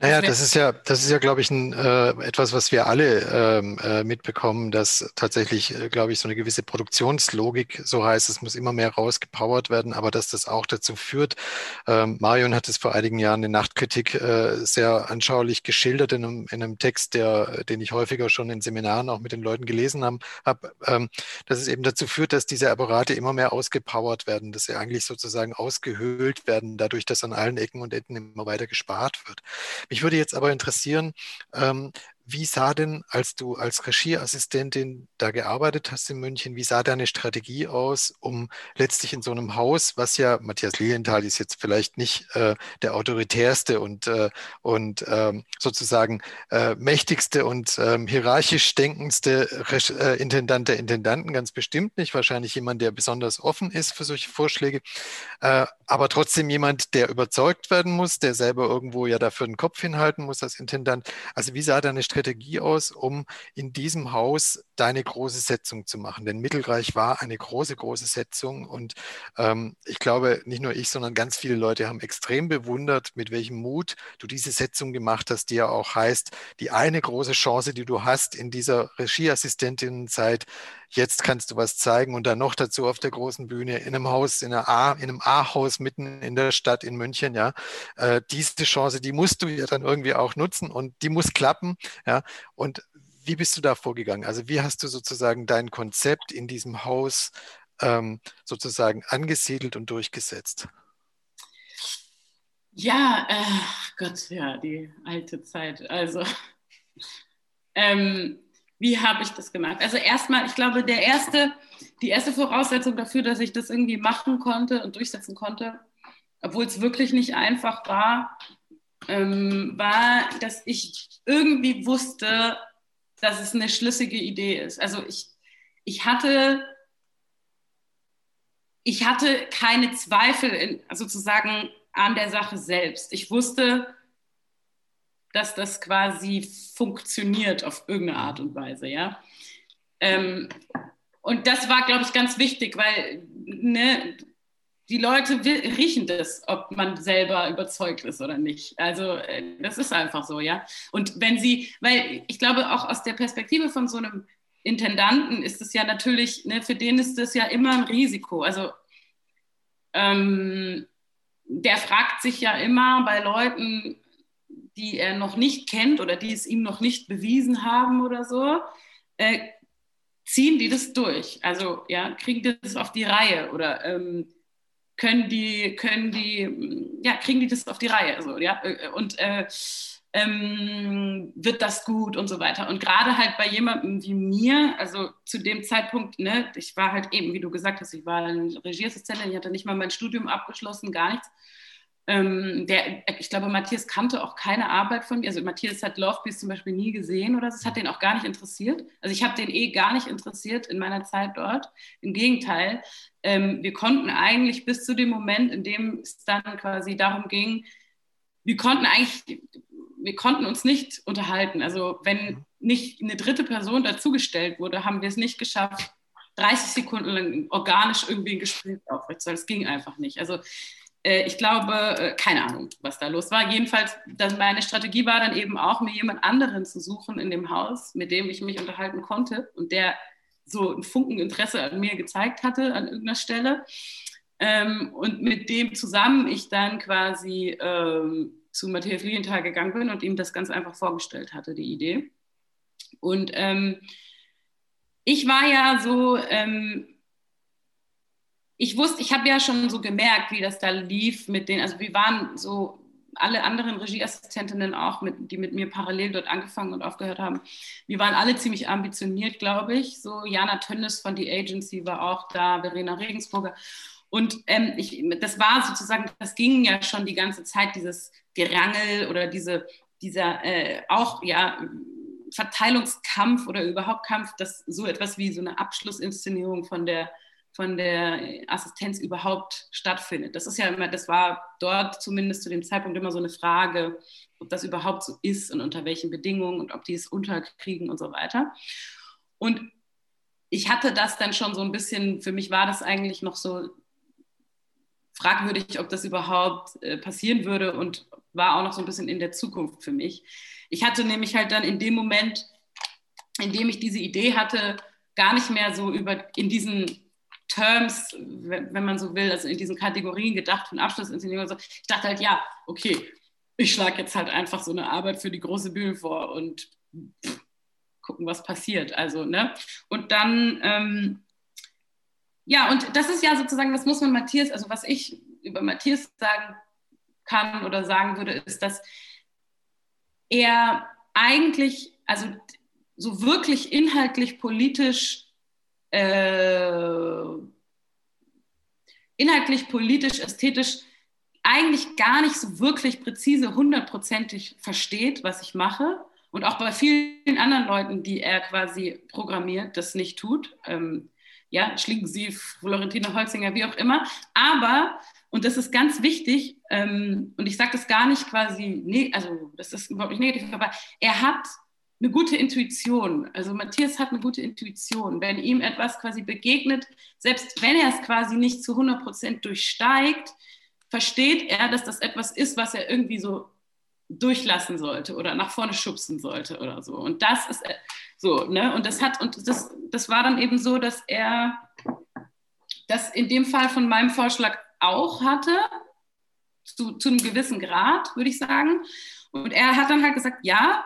naja, das ist ja, das ist ja, glaube ich, ein, äh, etwas, was wir alle ähm, äh, mitbekommen, dass tatsächlich, äh, glaube ich, so eine gewisse Produktionslogik, so heißt, es muss immer mehr rausgepowert werden, aber dass das auch dazu führt, ähm, Marion hat es vor einigen Jahren in Nachtkritik äh, sehr anschaulich geschildert in einem, in einem Text, der, den ich häufiger schon in Seminaren auch mit den Leuten gelesen habe, hab, ähm, dass es eben dazu führt, dass diese Apparate immer mehr ausgepowert werden, dass sie eigentlich sozusagen ausgehöhlt werden, dadurch, dass an allen Ecken und Enden immer weiter gespart wird. Mich würde jetzt aber interessieren, ähm, wie sah denn, als du als Regieassistentin da gearbeitet hast in München, wie sah deine Strategie aus, um letztlich in so einem Haus, was ja, Matthias Lilienthal ist jetzt vielleicht nicht äh, der autoritärste und, äh, und ähm, sozusagen äh, mächtigste und ähm, hierarchisch denkendste Re äh, Intendant der Intendanten, ganz bestimmt nicht, wahrscheinlich jemand, der besonders offen ist für solche Vorschläge, äh, aber trotzdem jemand, der überzeugt werden muss, der selber irgendwo ja dafür den Kopf hinhalten muss als Intendant. Also wie sah deine Strategie aus, um in diesem Haus deine große Setzung zu machen? Denn Mittelreich war eine große, große Setzung und ähm, ich glaube, nicht nur ich, sondern ganz viele Leute haben extrem bewundert, mit welchem Mut du diese Setzung gemacht hast, die ja auch heißt, die eine große Chance, die du hast in dieser Regieassistentinnenzeit, jetzt kannst du was zeigen und dann noch dazu auf der großen Bühne in einem Haus, in, A, in einem A-Haus mitten in der Stadt in München, ja. Äh, diese Chance, die musst du ja dann irgendwie auch nutzen und die muss klappen, ja. Und wie bist du da vorgegangen? Also wie hast du sozusagen dein Konzept in diesem Haus ähm, sozusagen angesiedelt und durchgesetzt? Ja, äh, Gott, ja, die alte Zeit. Also, ähm, wie habe ich das gemacht? Also erstmal, ich glaube, der erste, die erste Voraussetzung dafür, dass ich das irgendwie machen konnte und durchsetzen konnte, obwohl es wirklich nicht einfach war, ähm, war, dass ich irgendwie wusste, dass es eine schlüssige Idee ist. Also ich, ich hatte ich hatte keine Zweifel in, sozusagen an der Sache selbst. Ich wusste, dass das quasi funktioniert auf irgendeine Art und Weise, ja. Ähm, und das war, glaube ich, ganz wichtig, weil ne, die Leute riechen das, ob man selber überzeugt ist oder nicht. Also äh, das ist einfach so, ja. Und wenn sie, weil ich glaube, auch aus der Perspektive von so einem Intendanten ist es ja natürlich, ne, für den ist das ja immer ein Risiko. Also ähm, der fragt sich ja immer bei Leuten, die er noch nicht kennt oder die es ihm noch nicht bewiesen haben oder so, äh, ziehen die das durch? Also ja, kriegen die das auf die Reihe oder ähm, können die, können die, ja, kriegen die das auf die Reihe? Also, ja? Und äh, ähm, wird das gut und so weiter. Und gerade halt bei jemandem wie mir, also zu dem Zeitpunkt, ne, ich war halt eben, wie du gesagt hast, ich war Regieassistentin, ich hatte nicht mal mein Studium abgeschlossen, gar nichts. Ähm, der, ich glaube, Matthias kannte auch keine Arbeit von mir. Also Matthias hat Love Beast zum Beispiel nie gesehen oder es hat den auch gar nicht interessiert. Also ich habe den eh gar nicht interessiert in meiner Zeit dort. Im Gegenteil, ähm, wir konnten eigentlich bis zu dem Moment, in dem es dann quasi darum ging, wir konnten eigentlich, wir konnten uns nicht unterhalten. Also wenn nicht eine dritte Person dazugestellt wurde, haben wir es nicht geschafft, 30 Sekunden lang organisch irgendwie ein Gespräch aufrechtzuerhalten. Das ging einfach nicht. Also ich glaube, äh, keine Ahnung, was da los war. Jedenfalls, meine Strategie war dann eben auch, mir jemand anderen zu suchen in dem Haus, mit dem ich mich unterhalten konnte und der so ein Funken Interesse an mir gezeigt hatte an irgendeiner Stelle. Ähm, und mit dem zusammen ich dann quasi ähm, zu Matthias Lienthal gegangen bin und ihm das ganz einfach vorgestellt hatte, die Idee. Und ähm, ich war ja so, ähm, ich wusste, ich habe ja schon so gemerkt, wie das da lief mit den, also wir waren so alle anderen Regieassistentinnen auch, mit, die mit mir parallel dort angefangen und aufgehört haben, wir waren alle ziemlich ambitioniert, glaube ich. So Jana Tönnes von The Agency war auch da, Verena Regensburger. Und ähm, ich, das war sozusagen, das ging ja schon die ganze Zeit, dieses Gerangel oder diese, dieser äh, auch, ja, Verteilungskampf oder überhaupt Kampf, dass so etwas wie so eine Abschlussinszenierung von der von der Assistenz überhaupt stattfindet. Das ist ja immer, das war dort zumindest zu dem Zeitpunkt immer so eine Frage, ob das überhaupt so ist und unter welchen Bedingungen und ob die es unterkriegen und so weiter. Und ich hatte das dann schon so ein bisschen, für mich war das eigentlich noch so fragwürdig, ob das überhaupt äh, passieren würde und war auch noch so ein bisschen in der Zukunft für mich. Ich hatte nämlich halt dann in dem Moment, in dem ich diese Idee hatte, gar nicht mehr so über in diesen Terms, wenn man so will, also in diesen Kategorien gedacht von Abschlussinszenierung. So. Ich dachte halt, ja, okay, ich schlage jetzt halt einfach so eine Arbeit für die große Bühne vor und pff, gucken, was passiert. Also, ne? Und dann, ähm, ja, und das ist ja sozusagen, das muss man Matthias, also was ich über Matthias sagen kann oder sagen würde, ist, dass er eigentlich, also so wirklich inhaltlich politisch äh, inhaltlich, politisch, ästhetisch eigentlich gar nicht so wirklich präzise, hundertprozentig versteht, was ich mache. Und auch bei vielen anderen Leuten, die er quasi programmiert, das nicht tut. Ähm, ja, Sie, Florentina Holzinger, wie auch immer. Aber, und das ist ganz wichtig, ähm, und ich sage das gar nicht quasi, nee, also das ist überhaupt nicht negativ, aber er hat eine gute Intuition. Also Matthias hat eine gute Intuition. Wenn ihm etwas quasi begegnet, selbst wenn er es quasi nicht zu 100 Prozent durchsteigt, versteht er, dass das etwas ist, was er irgendwie so durchlassen sollte oder nach vorne schubsen sollte oder so. Und das ist äh, so, ne? Und das hat, und das, das war dann eben so, dass er das in dem Fall von meinem Vorschlag auch hatte, zu, zu einem gewissen Grad, würde ich sagen. Und er hat dann halt gesagt, ja,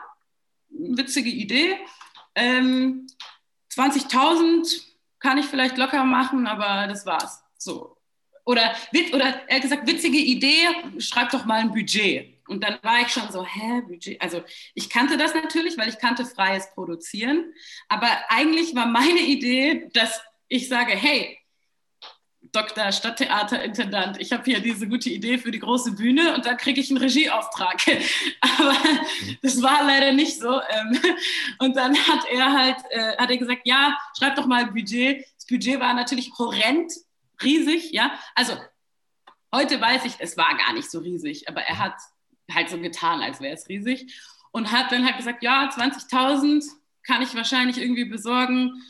witzige Idee. Ähm, 20.000 kann ich vielleicht locker machen, aber das war's. So. Oder, oder er hat gesagt, witzige Idee, schreib doch mal ein Budget. Und dann war ich schon so, hä, Budget? Also ich kannte das natürlich, weil ich kannte freies Produzieren. Aber eigentlich war meine Idee, dass ich sage, hey, Dr. Stadttheaterintendant, ich habe hier diese gute Idee für die große Bühne und da kriege ich einen Regieauftrag. Aber das war leider nicht so. Ähm, und dann hat er halt, äh, hat er gesagt, ja, schreib doch mal Budget. Das Budget war natürlich horrend, riesig, ja. Also heute weiß ich, es war gar nicht so riesig, aber er hat halt so getan, als wäre es riesig und hat dann halt gesagt, ja, 20.000 kann ich wahrscheinlich irgendwie besorgen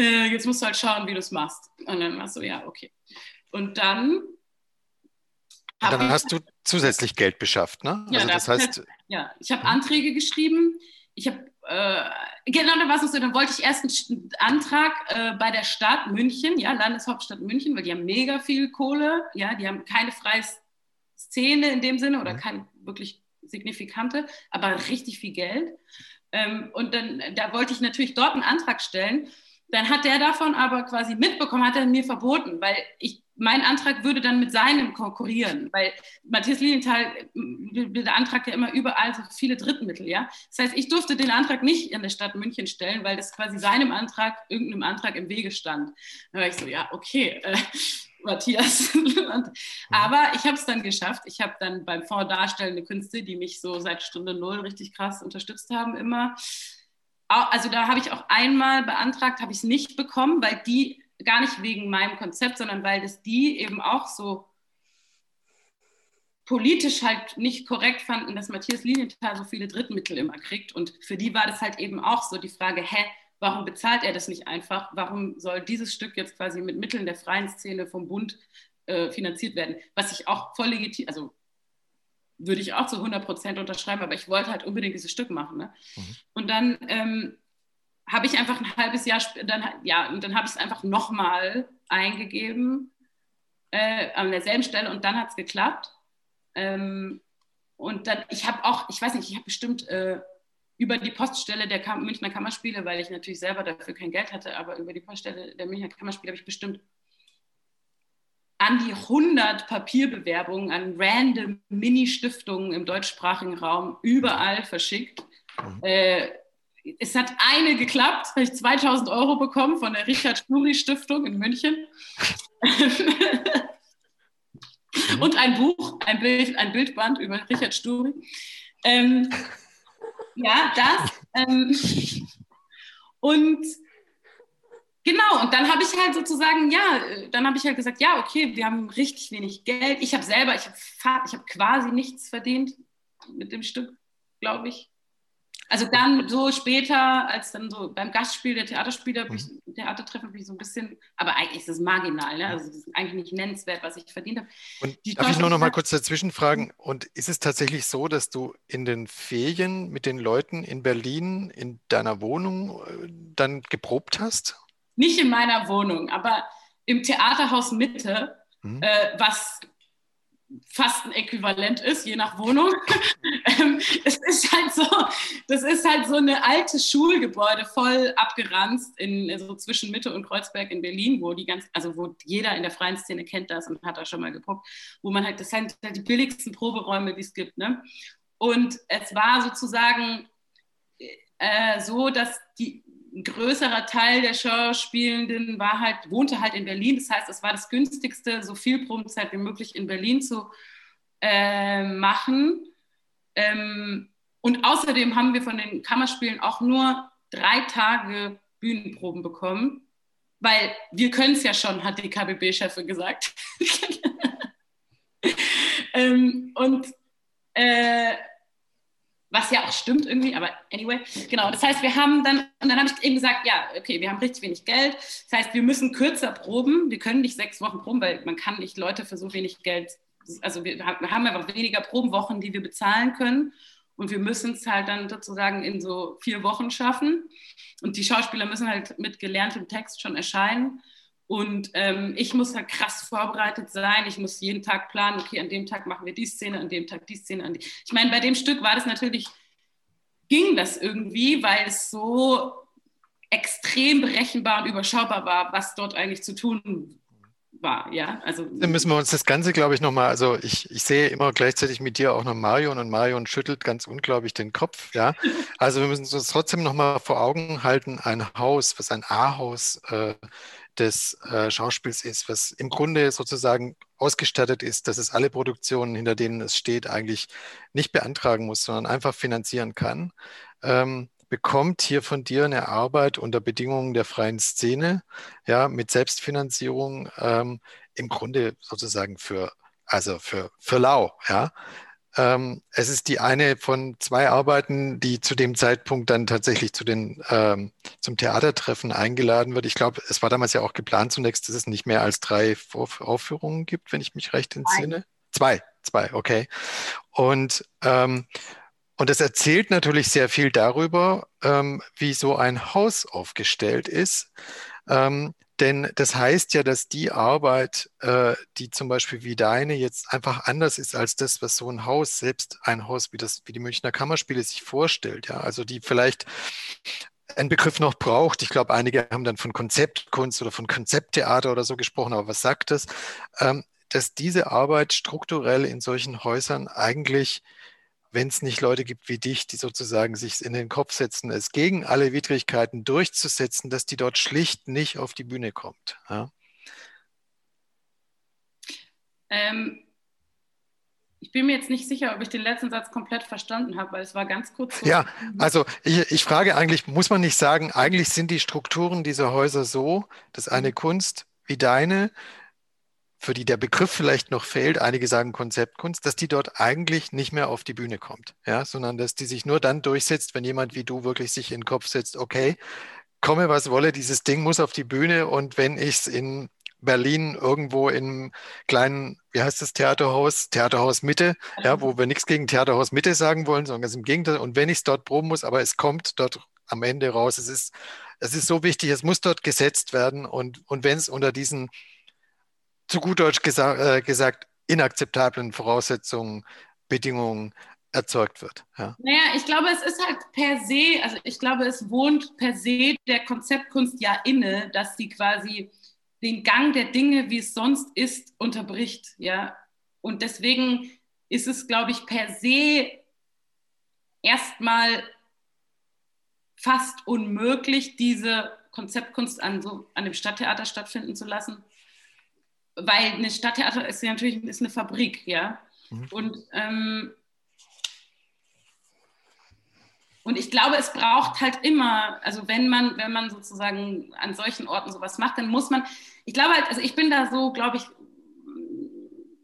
äh, jetzt musst du halt schauen, wie du es machst. Und dann warst du, ja, okay. Und dann. dann hast du zusätzlich Geld beschafft, ne? Ja, also das, das heißt. Ja, ich habe Anträge geschrieben. Ich habe, äh, genau, da war es so, dann wollte ich erst einen Antrag äh, bei der Stadt München, ja, Landeshauptstadt München, weil die haben mega viel Kohle, ja, die haben keine freie Szene in dem Sinne oder mhm. keine wirklich signifikante, aber richtig viel Geld. Ähm, und dann, da wollte ich natürlich dort einen Antrag stellen. Dann hat der davon aber quasi mitbekommen, hat er mir verboten, weil ich mein Antrag würde dann mit seinem konkurrieren, weil Matthias Lilienthal beantragt ja immer überall so viele Drittmittel, ja. Das heißt, ich durfte den Antrag nicht in der Stadt München stellen, weil das quasi seinem Antrag, irgendeinem Antrag im Wege stand. Da war ich so, ja, okay, äh, Matthias. aber ich habe es dann geschafft. Ich habe dann beim Fonds Darstellende Künste, die mich so seit Stunde Null richtig krass unterstützt haben, immer. Also da habe ich auch einmal beantragt, habe ich es nicht bekommen, weil die gar nicht wegen meinem Konzept, sondern weil das die eben auch so politisch halt nicht korrekt fanden, dass Matthias Linienthal so viele Drittmittel immer kriegt. Und für die war das halt eben auch so die Frage, hä, warum bezahlt er das nicht einfach? Warum soll dieses Stück jetzt quasi mit Mitteln der freien Szene vom Bund äh, finanziert werden? Was ich auch voll legitim, also würde ich auch zu 100 Prozent unterschreiben, aber ich wollte halt unbedingt dieses Stück machen. Ne? Mhm. Und dann ähm, habe ich einfach ein halbes Jahr, dann, ja, und dann habe ich es einfach nochmal eingegeben äh, an derselben Stelle und dann hat es geklappt. Ähm, und dann, ich habe auch, ich weiß nicht, ich habe bestimmt äh, über die Poststelle der Kam Münchner Kammerspiele, weil ich natürlich selber dafür kein Geld hatte, aber über die Poststelle der Münchner Kammerspiele habe ich bestimmt an die 100 Papierbewerbungen an random Mini-Stiftungen im deutschsprachigen Raum überall verschickt. Mhm. Äh, es hat eine geklappt, habe ich 2000 Euro bekommen von der Richard Sturi Stiftung in München. Mhm. Und ein Buch, ein, Bild, ein Bildband über Richard Sturi. Ähm, ja, das. Ähm, und genau, und dann habe ich halt sozusagen, ja, dann habe ich halt gesagt, ja, okay, wir haben richtig wenig Geld. Ich habe selber, ich habe ich hab quasi nichts verdient mit dem Stück, glaube ich. Also dann so später, als dann so beim Gastspiel der Theaterspieler, mhm. Theatertreffen, bin ich so ein bisschen, aber eigentlich ist es marginal, ne? also das ist eigentlich nicht nennenswert, was ich verdient habe. Und Die darf ich nur noch mal kurz dazwischen fragen, und ist es tatsächlich so, dass du in den Ferien mit den Leuten in Berlin in deiner Wohnung äh, dann geprobt hast? Nicht in meiner Wohnung, aber im Theaterhaus Mitte, mhm. äh, was fast ein Äquivalent ist, je nach Wohnung. Ähm, es ist halt so, das ist halt so eine alte Schulgebäude, voll abgeranzt in so zwischen Mitte und Kreuzberg in Berlin, wo die ganz, also wo jeder in der freien Szene kennt das und hat da schon mal geguckt, wo man halt, das sind halt die billigsten Proberäume, die es gibt, ne? Und es war sozusagen äh, so, dass die ein größerer Teil der Schauspielenden war halt, wohnte halt in Berlin. Das heißt, es war das günstigste, so viel Probenzeit wie möglich in Berlin zu äh, machen. Ähm, und außerdem haben wir von den Kammerspielen auch nur drei Tage Bühnenproben bekommen, weil wir können es ja schon, hat die KBB-Chefin gesagt. ähm, und äh, was ja auch stimmt irgendwie, aber anyway, genau. Das heißt, wir haben dann, und dann habe ich eben gesagt, ja, okay, wir haben richtig wenig Geld. Das heißt, wir müssen kürzer proben. Wir können nicht sechs Wochen proben, weil man kann nicht Leute für so wenig Geld, also wir haben einfach weniger Probenwochen, die wir bezahlen können. Und wir müssen es halt dann sozusagen in so vier Wochen schaffen. Und die Schauspieler müssen halt mit gelerntem Text schon erscheinen. Und ähm, ich muss halt krass vorbereitet sein. Ich muss jeden Tag planen, okay, an dem Tag machen wir die Szene, an dem Tag die Szene. An die. Ich meine, bei dem Stück war das natürlich, ging das irgendwie, weil es so extrem berechenbar und überschaubar war, was dort eigentlich zu tun war. Ja, also. Dann müssen wir uns das Ganze, glaube ich, nochmal, also ich, ich sehe immer gleichzeitig mit dir auch noch Marion und Marion schüttelt ganz unglaublich den Kopf. Ja, also wir müssen uns trotzdem nochmal vor Augen halten, ein Haus, was ein A-Haus äh, des äh, Schauspiels ist, was im Grunde sozusagen ausgestattet ist, dass es alle Produktionen, hinter denen es steht, eigentlich nicht beantragen muss, sondern einfach finanzieren kann, ähm, bekommt hier von dir eine Arbeit unter Bedingungen der freien Szene, ja, mit Selbstfinanzierung ähm, im Grunde sozusagen für, also für, für lau, ja. Ähm, es ist die eine von zwei Arbeiten, die zu dem Zeitpunkt dann tatsächlich zu den, ähm, zum Theatertreffen eingeladen wird. Ich glaube, es war damals ja auch geplant zunächst, dass es nicht mehr als drei Vorf Aufführungen gibt, wenn ich mich recht entsinne. Zwei, zwei, okay. Und, ähm, und das erzählt natürlich sehr viel darüber, ähm, wie so ein Haus aufgestellt ist. Ähm, denn das heißt ja, dass die Arbeit, äh, die zum Beispiel wie deine jetzt einfach anders ist als das, was so ein Haus, selbst ein Haus wie das, wie die Münchner Kammerspiele sich vorstellt. Ja, also die vielleicht einen Begriff noch braucht. Ich glaube, einige haben dann von Konzeptkunst oder von Konzepttheater oder so gesprochen, aber was sagt das? Ähm, dass diese Arbeit strukturell in solchen Häusern eigentlich, wenn es nicht Leute gibt wie dich, die sozusagen sich in den Kopf setzen, es gegen alle Widrigkeiten durchzusetzen, dass die dort schlicht nicht auf die Bühne kommt. Ja? Ähm, ich bin mir jetzt nicht sicher, ob ich den letzten Satz komplett verstanden habe, weil es war ganz kurz. So ja, also ich, ich frage eigentlich, muss man nicht sagen, eigentlich sind die Strukturen dieser Häuser so, dass eine mhm. Kunst wie deine, für die der Begriff vielleicht noch fehlt, einige sagen Konzeptkunst, dass die dort eigentlich nicht mehr auf die Bühne kommt, ja, sondern dass die sich nur dann durchsetzt, wenn jemand wie du wirklich sich in den Kopf setzt, okay, komme was wolle, dieses Ding muss auf die Bühne und wenn ich es in Berlin irgendwo im kleinen, wie heißt das Theaterhaus, Theaterhaus Mitte, ja, wo wir nichts gegen Theaterhaus Mitte sagen wollen, sondern ganz im Gegenteil. Und wenn ich es dort proben muss, aber es kommt dort am Ende raus, es ist, es ist so wichtig, es muss dort gesetzt werden. Und, und wenn es unter diesen, zu gut Deutsch gesa äh, gesagt, inakzeptablen Voraussetzungen, Bedingungen erzeugt wird. Ja. Naja, ich glaube, es ist halt per se, also ich glaube, es wohnt per se der Konzeptkunst ja inne, dass sie quasi den Gang der Dinge, wie es sonst ist, unterbricht. Ja? Und deswegen ist es, glaube ich, per se erstmal fast unmöglich, diese Konzeptkunst an, so, an dem Stadttheater stattfinden zu lassen. Weil ein Stadttheater ist ja natürlich ist eine Fabrik, ja. Mhm. Und ähm, und ich glaube, es braucht halt immer, also wenn man, wenn man sozusagen an solchen Orten sowas macht, dann muss man, ich glaube halt, also ich bin da so, glaube ich,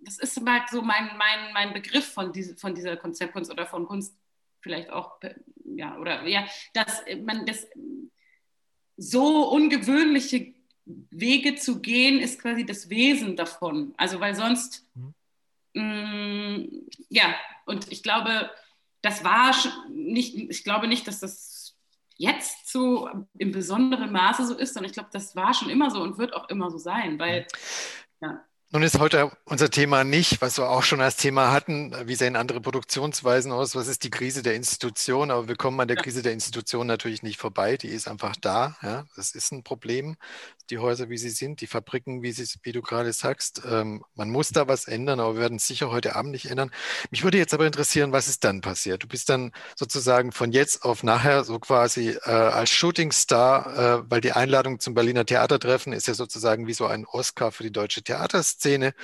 das ist halt so mein, mein, mein Begriff von, diese, von dieser Konzeptkunst oder von Kunst vielleicht auch, ja, oder ja, dass man das so ungewöhnliche Wege zu gehen, ist quasi das Wesen davon. Also weil sonst, mhm. mh, mm, ja, und ich glaube, das war nicht, ich glaube nicht, dass das jetzt so im besonderen Maße so ist, sondern ich glaube, das war schon immer so und wird auch immer so sein, weil ja. Nun ist heute unser Thema nicht, was wir auch schon als Thema hatten, wie sehen andere Produktionsweisen aus, was ist die Krise der Institution, aber wir kommen an der Krise der Institution natürlich nicht vorbei, die ist einfach da, ja, das ist ein Problem, die Häuser, wie sie sind, die Fabriken, wie, sie, wie du gerade sagst, ähm, man muss da was ändern, aber wir werden es sicher heute Abend nicht ändern. Mich würde jetzt aber interessieren, was ist dann passiert? Du bist dann sozusagen von jetzt auf nachher so quasi äh, als Shootingstar, äh, weil die Einladung zum Berliner Theatertreffen ist ja sozusagen wie so ein Oscar für die deutsche Theaterszene, Szene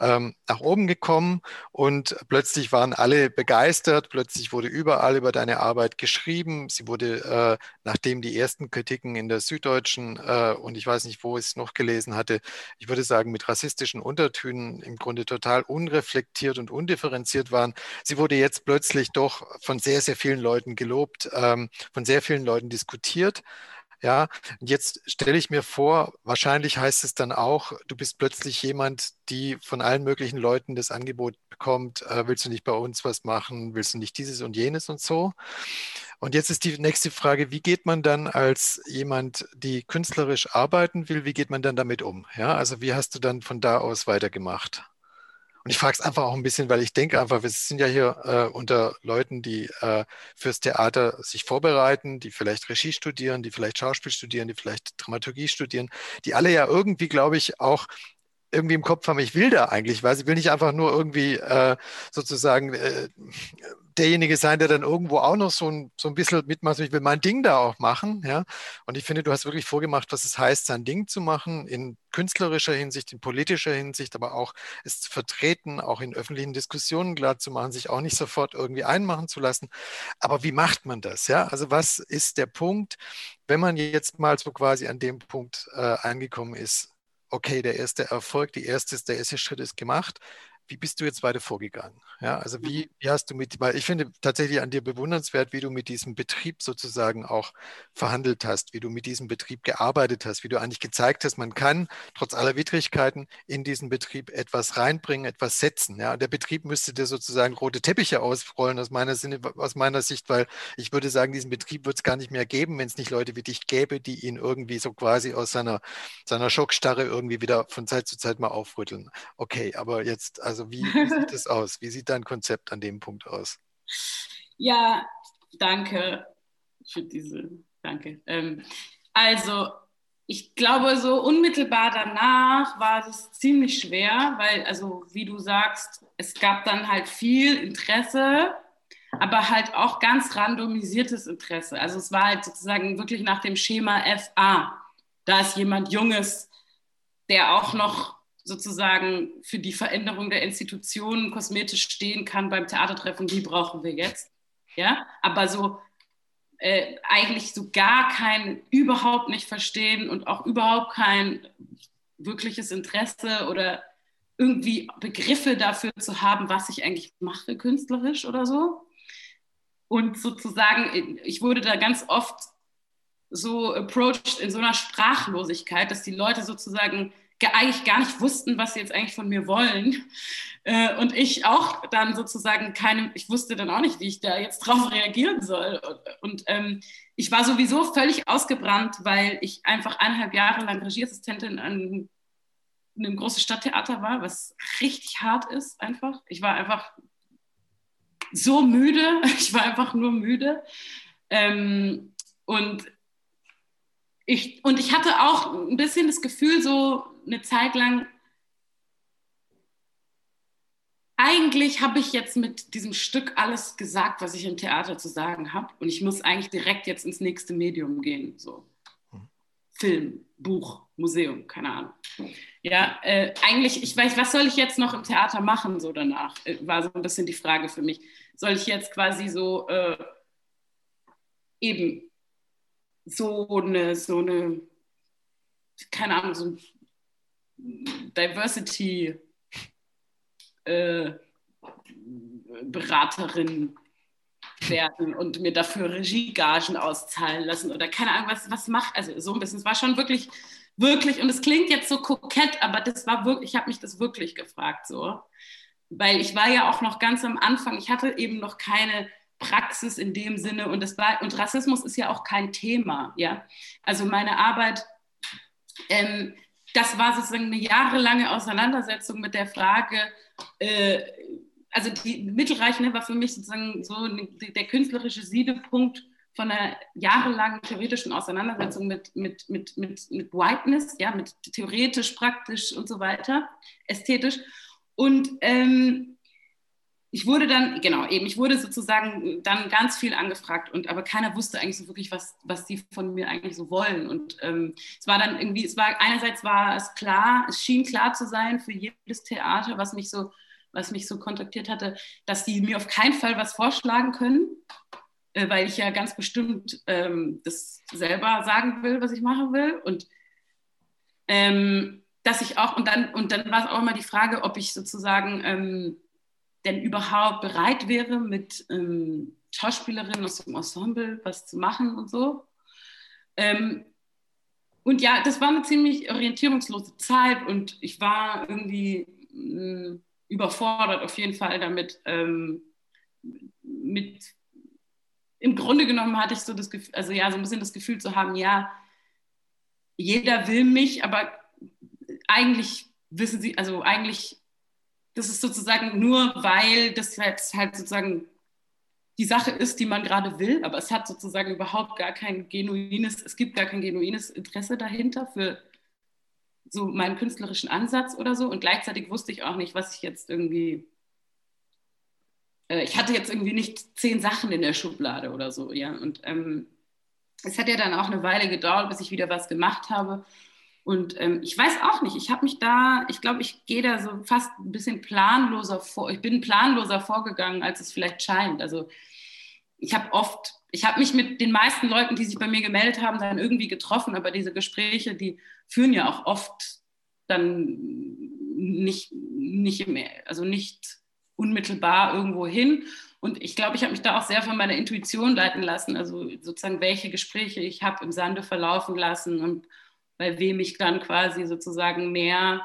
ähm, nach oben gekommen und plötzlich waren alle begeistert. Plötzlich wurde überall über deine Arbeit geschrieben. Sie wurde, äh, nachdem die ersten Kritiken in der Süddeutschen äh, und ich weiß nicht, wo ich es noch gelesen hatte, ich würde sagen, mit rassistischen Untertönen im Grunde total unreflektiert und undifferenziert waren. Sie wurde jetzt plötzlich doch von sehr, sehr vielen Leuten gelobt, ähm, von sehr vielen Leuten diskutiert. Ja, und jetzt stelle ich mir vor, wahrscheinlich heißt es dann auch, du bist plötzlich jemand, die von allen möglichen Leuten das Angebot bekommt, äh, willst du nicht bei uns was machen, willst du nicht dieses und jenes und so. Und jetzt ist die nächste Frage, wie geht man dann als jemand, die künstlerisch arbeiten will, wie geht man dann damit um? Ja, also wie hast du dann von da aus weitergemacht? Und ich frage es einfach auch ein bisschen, weil ich denke einfach, wir sind ja hier äh, unter Leuten, die äh, fürs Theater sich vorbereiten, die vielleicht Regie studieren, die vielleicht Schauspiel studieren, die vielleicht Dramaturgie studieren, die alle ja irgendwie, glaube ich, auch irgendwie im Kopf haben, ich will da eigentlich was. Ich will nicht einfach nur irgendwie äh, sozusagen äh, derjenige sein, der dann irgendwo auch noch so ein, so ein bisschen mitmacht. Ich will mein Ding da auch machen. Ja? Und ich finde, du hast wirklich vorgemacht, was es heißt, sein Ding zu machen, in künstlerischer Hinsicht, in politischer Hinsicht, aber auch es zu vertreten, auch in öffentlichen Diskussionen klar zu machen, sich auch nicht sofort irgendwie einmachen zu lassen. Aber wie macht man das? Ja? Also was ist der Punkt, wenn man jetzt mal so quasi an dem Punkt äh, angekommen ist, okay, der erste Erfolg, die erste, der erste Schritt ist gemacht wie bist du jetzt weiter vorgegangen? Ja, also wie, wie hast du mit, weil ich finde tatsächlich an dir bewundernswert, wie du mit diesem Betrieb sozusagen auch verhandelt hast, wie du mit diesem Betrieb gearbeitet hast, wie du eigentlich gezeigt hast, man kann trotz aller Widrigkeiten in diesen Betrieb etwas reinbringen, etwas setzen. Ja, der Betrieb müsste dir sozusagen rote Teppiche ausrollen aus meiner Sinne, aus meiner Sicht, weil ich würde sagen, diesen Betrieb wird es gar nicht mehr geben, wenn es nicht Leute wie dich gäbe, die ihn irgendwie so quasi aus seiner, seiner Schockstarre irgendwie wieder von Zeit zu Zeit mal aufrütteln. Okay, aber jetzt, also also wie, wie sieht es aus? Wie sieht dein Konzept an dem Punkt aus? Ja, danke für diese danke. Ähm, also, ich glaube, so unmittelbar danach war es ziemlich schwer, weil, also wie du sagst, es gab dann halt viel Interesse, aber halt auch ganz randomisiertes Interesse. Also es war halt sozusagen wirklich nach dem Schema FA. Da ist jemand Junges, der auch noch sozusagen für die Veränderung der Institutionen kosmetisch stehen kann beim Theatertreffen, die brauchen wir jetzt. Ja, aber so äh, eigentlich so gar kein, überhaupt nicht verstehen und auch überhaupt kein wirkliches Interesse oder irgendwie Begriffe dafür zu haben, was ich eigentlich mache künstlerisch oder so. Und sozusagen, ich wurde da ganz oft so approached in so einer Sprachlosigkeit, dass die Leute sozusagen eigentlich gar nicht wussten, was sie jetzt eigentlich von mir wollen. Äh, und ich auch dann sozusagen keine, ich wusste dann auch nicht, wie ich da jetzt drauf reagieren soll. Und, ähm, ich war sowieso völlig ausgebrannt, weil ich einfach eineinhalb Jahre lang Regieassistentin an einem großen Stadttheater war, was richtig hart ist einfach. Ich war einfach so müde, ich war einfach nur müde. Ähm, und ich, und ich hatte auch ein bisschen das Gefühl, so eine Zeit lang, eigentlich habe ich jetzt mit diesem Stück alles gesagt, was ich im Theater zu sagen habe. Und ich muss eigentlich direkt jetzt ins nächste Medium gehen. So. Mhm. Film, Buch, Museum, keine Ahnung. Ja, äh, eigentlich, ich weiß, was soll ich jetzt noch im Theater machen, so danach, äh, war so ein bisschen die Frage für mich. Soll ich jetzt quasi so äh, eben so eine, so eine, keine Ahnung, so Diversity äh, Beraterin werden und mir dafür Regiegagen auszahlen lassen oder keine Ahnung, was, was macht. Also so ein bisschen. Es war schon wirklich, wirklich, und es klingt jetzt so kokett, aber das war wirklich, ich habe mich das wirklich gefragt so. Weil ich war ja auch noch ganz am Anfang, ich hatte eben noch keine Praxis in dem Sinne und das war, und Rassismus ist ja auch kein Thema, ja. Also meine Arbeit ähm, das war sozusagen eine jahrelange Auseinandersetzung mit der Frage, äh, also die Mittelreich ne, war für mich sozusagen so der künstlerische Siedepunkt von einer jahrelangen theoretischen Auseinandersetzung mit, mit, mit, mit, mit Whiteness, ja, mit theoretisch, praktisch und so weiter, ästhetisch. Und ähm, ich wurde dann, genau, eben, ich wurde sozusagen dann ganz viel angefragt und aber keiner wusste eigentlich so wirklich, was, was die von mir eigentlich so wollen. Und ähm, es war dann irgendwie, es war einerseits war es klar, es schien klar zu sein für jedes Theater, was mich so, was mich so kontaktiert hatte, dass die mir auf keinen Fall was vorschlagen können, äh, weil ich ja ganz bestimmt ähm, das selber sagen will, was ich machen will. Und ähm, dass ich auch, und dann, und dann war es auch immer die Frage, ob ich sozusagen ähm, denn überhaupt bereit wäre, mit ähm, Schauspielerinnen aus dem Ensemble was zu machen und so. Ähm, und ja, das war eine ziemlich orientierungslose Zeit und ich war irgendwie mh, mm, überfordert auf jeden Fall damit. Ähm, mit, Im Grunde genommen hatte ich so das Gefühl, also ja, so ein bisschen das Gefühl zu haben, ja, jeder will mich, aber eigentlich wissen sie, also eigentlich das ist sozusagen nur, weil das jetzt halt sozusagen die Sache ist, die man gerade will, aber es hat sozusagen überhaupt gar kein genuines, es gibt gar kein genuines Interesse dahinter für so meinen künstlerischen Ansatz oder so. Und gleichzeitig wusste ich auch nicht, was ich jetzt irgendwie. Äh, ich hatte jetzt irgendwie nicht zehn Sachen in der Schublade oder so, ja. Und ähm, es hat ja dann auch eine Weile gedauert, bis ich wieder was gemacht habe. Und ähm, ich weiß auch nicht, ich habe mich da, ich glaube, ich gehe da so fast ein bisschen planloser vor. Ich bin planloser vorgegangen, als es vielleicht scheint. Also ich habe oft, ich habe mich mit den meisten Leuten, die sich bei mir gemeldet haben, dann irgendwie getroffen, aber diese Gespräche, die führen ja auch oft dann nicht, nicht mehr, also nicht unmittelbar irgendwo hin. Und ich glaube, ich habe mich da auch sehr von meiner Intuition leiten lassen, also sozusagen, welche Gespräche ich habe im Sande verlaufen lassen und bei wem ich dann quasi sozusagen mehr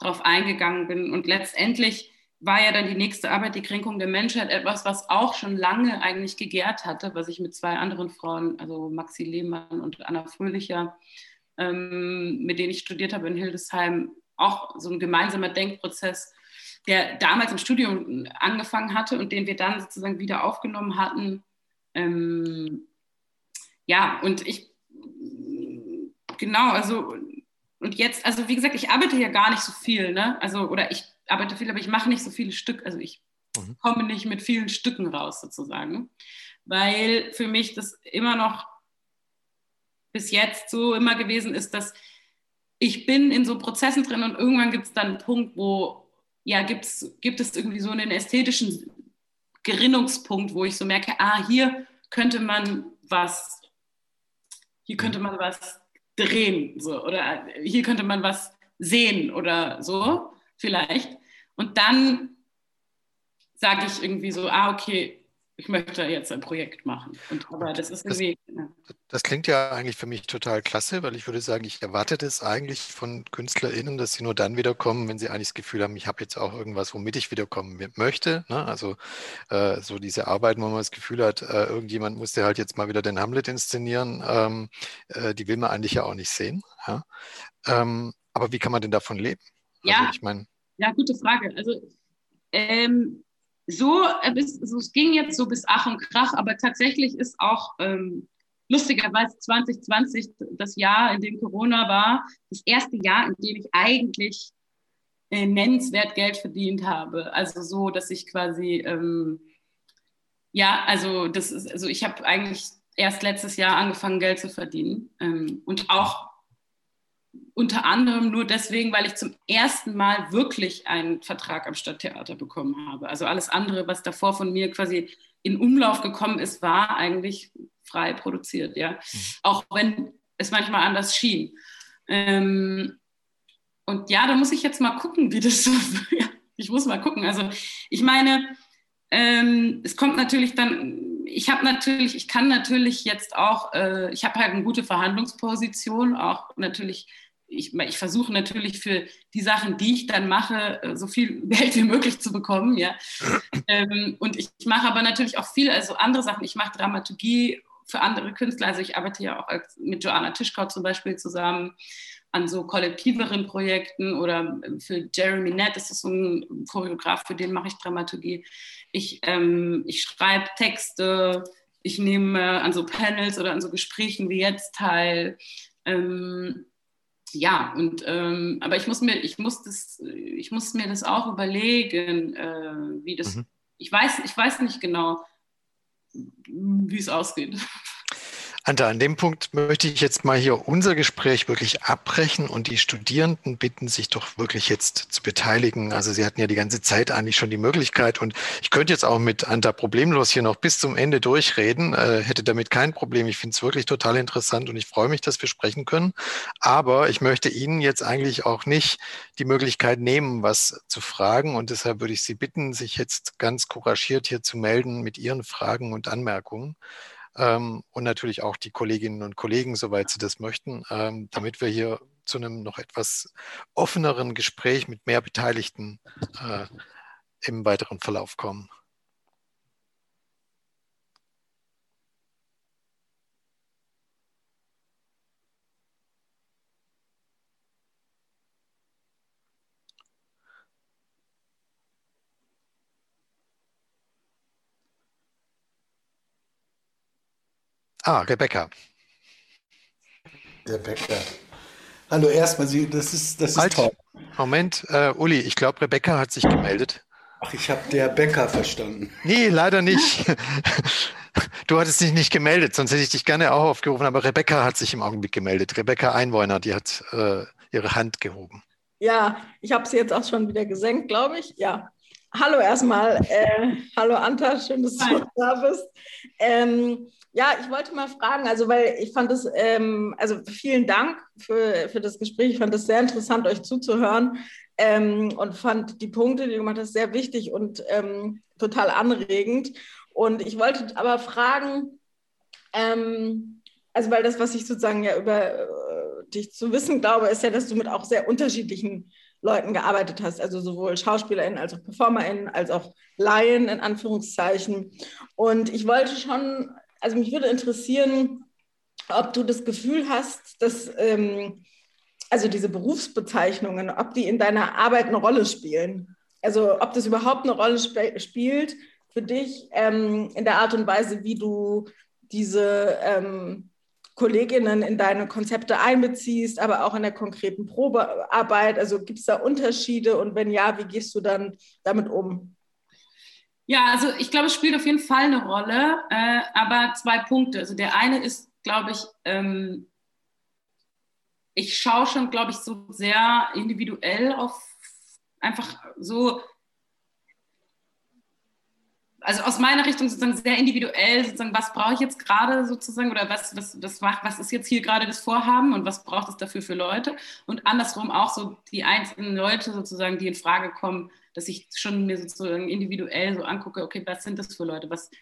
drauf eingegangen bin. Und letztendlich war ja dann die nächste Arbeit, die Kränkung der Menschheit, etwas, was auch schon lange eigentlich gegärt hatte, was ich mit zwei anderen Frauen, also Maxi Lehmann und Anna Fröhlicher, ähm, mit denen ich studiert habe in Hildesheim, auch so ein gemeinsamer Denkprozess, der damals im Studium angefangen hatte und den wir dann sozusagen wieder aufgenommen hatten. Ähm, ja, und ich, genau, also, und jetzt, also wie gesagt, ich arbeite ja gar nicht so viel, ne? Also, oder ich arbeite viel, aber ich mache nicht so viele Stücke, also ich mhm. komme nicht mit vielen Stücken raus sozusagen, weil für mich das immer noch bis jetzt so immer gewesen ist, dass ich bin in so Prozessen drin und irgendwann gibt es dann einen Punkt, wo, ja, gibt's, gibt es irgendwie so einen ästhetischen Gerinnungspunkt, wo ich so merke, ah, hier könnte man was, hier könnte man was drehen, so, oder hier könnte man was sehen oder so, vielleicht. Und dann sage ich irgendwie so, ah, okay, ich möchte jetzt ein Projekt machen. Und, aber das ist irgendwie. Das, das, klingt ja eigentlich für mich total klasse, weil ich würde sagen, ich erwarte das eigentlich von KünstlerInnen, dass sie nur dann wiederkommen, wenn sie eigentlich das Gefühl haben, ich habe jetzt auch irgendwas, womit ich wiederkommen möchte. Ne? Also äh, so diese Arbeiten, wo man das Gefühl hat, äh, irgendjemand musste halt jetzt mal wieder den Hamlet inszenieren, ähm, äh, die will man eigentlich ja auch nicht sehen. Ja? Ähm, aber wie kann man denn davon leben? Also, ja, ich meine. Ja, gute Frage. Also ähm, so, äh, bis, so, es ging jetzt so bis Ach und Krach, aber tatsächlich ist auch ähm, lustigerweise 2020 das Jahr, in dem Corona war, das erste Jahr, in dem ich eigentlich äh, nennenswert Geld verdient habe. Also so, dass ich quasi, ähm, ja, also das ist, also ich habe eigentlich erst letztes Jahr angefangen, Geld zu verdienen ähm, und auch unter anderem nur deswegen, weil ich zum ersten Mal wirklich einen Vertrag am Stadttheater bekommen habe. Also alles andere, was davor von mir quasi in Umlauf gekommen ist, war eigentlich frei produziert, ja. Mhm. Auch wenn es manchmal anders schien. Ähm, und ja, da muss ich jetzt mal gucken, wie das so Ich muss mal gucken. Also ich meine, ähm, es kommt natürlich dann, ich habe natürlich, ich kann natürlich jetzt auch, äh, ich habe halt eine gute Verhandlungsposition, auch natürlich ich, ich versuche natürlich für die Sachen, die ich dann mache, äh, so viel Geld wie möglich zu bekommen, ja. ähm, und ich, mache aber natürlich auch viel, also andere Sachen. Ich mache Dramaturgie für andere Künstler. Also ich arbeite ja auch mit Joanna Tischkau zum Beispiel zusammen an so kollektiveren Projekten oder für Jeremy Nett, das ist so ein Choreograf, für den mache ich Dramaturgie. Ich, ähm, ich schreibe Texte, ich nehme an so Panels oder an so Gesprächen wie jetzt teil. Ähm, ja, und ähm, aber ich muss mir, ich muss das, ich muss mir das auch überlegen, äh, wie das. Mhm. Ich weiß, ich weiß nicht genau, wie es ausgeht. Anta, an dem Punkt möchte ich jetzt mal hier unser Gespräch wirklich abbrechen und die Studierenden bitten, sich doch wirklich jetzt zu beteiligen. Also sie hatten ja die ganze Zeit eigentlich schon die Möglichkeit und ich könnte jetzt auch mit Anta problemlos hier noch bis zum Ende durchreden, äh, hätte damit kein Problem. Ich finde es wirklich total interessant und ich freue mich, dass wir sprechen können. Aber ich möchte Ihnen jetzt eigentlich auch nicht die Möglichkeit nehmen, was zu fragen und deshalb würde ich Sie bitten, sich jetzt ganz couragiert hier zu melden mit Ihren Fragen und Anmerkungen ähm, und natürlich auch die Kolleginnen und Kollegen, soweit sie das möchten, ähm, damit wir hier zu einem noch etwas offeneren Gespräch mit mehr Beteiligten äh, im weiteren Verlauf kommen. Ah, Rebecca. Rebecca. Hallo, erstmal, Sie, das ist, das ist halt, toll. Moment, äh, Uli, ich glaube, Rebecca hat sich gemeldet. Ach, ich habe der Bäcker verstanden. Nee, leider nicht. Du hattest dich nicht gemeldet, sonst hätte ich dich gerne auch aufgerufen, aber Rebecca hat sich im Augenblick gemeldet. Rebecca Einwohner, die hat äh, ihre Hand gehoben. Ja, ich habe sie jetzt auch schon wieder gesenkt, glaube ich. Ja. Hallo erstmal. Äh, hallo Anta, schön, dass du da bist. Ähm, ja, ich wollte mal fragen, also weil ich fand es, ähm, also vielen Dank für, für das Gespräch. Ich fand es sehr interessant, euch zuzuhören ähm, und fand die Punkte, die du gemacht hast, sehr wichtig und ähm, total anregend. Und ich wollte aber fragen, ähm, also weil das, was ich sozusagen ja über äh, dich zu wissen glaube, ist ja, dass du mit auch sehr unterschiedlichen Leuten gearbeitet hast, also sowohl SchauspielerInnen als auch PerformerInnen, als auch Laien in Anführungszeichen. Und ich wollte schon also mich würde interessieren, ob du das Gefühl hast, dass ähm, also diese Berufsbezeichnungen, ob die in deiner Arbeit eine Rolle spielen. Also ob das überhaupt eine Rolle sp spielt für dich ähm, in der Art und Weise, wie du diese, ähm, Kolleginnen in deine Konzepte einbeziehst, aber auch in der konkreten Probearbeit? Also gibt es da Unterschiede und wenn ja, wie gehst du dann damit um? Ja, also ich glaube, es spielt auf jeden Fall eine Rolle, äh, aber zwei Punkte. Also der eine ist, glaube ich, ähm, ich schaue schon, glaube ich, so sehr individuell auf einfach so also aus meiner Richtung sozusagen sehr individuell, sozusagen, was brauche ich jetzt gerade sozusagen oder was, was, was, was ist jetzt hier gerade das Vorhaben und was braucht es dafür für Leute? Und andersrum auch so die einzelnen Leute sozusagen, die in Frage kommen, dass ich schon mir sozusagen individuell so angucke, okay, was sind das für Leute? Was,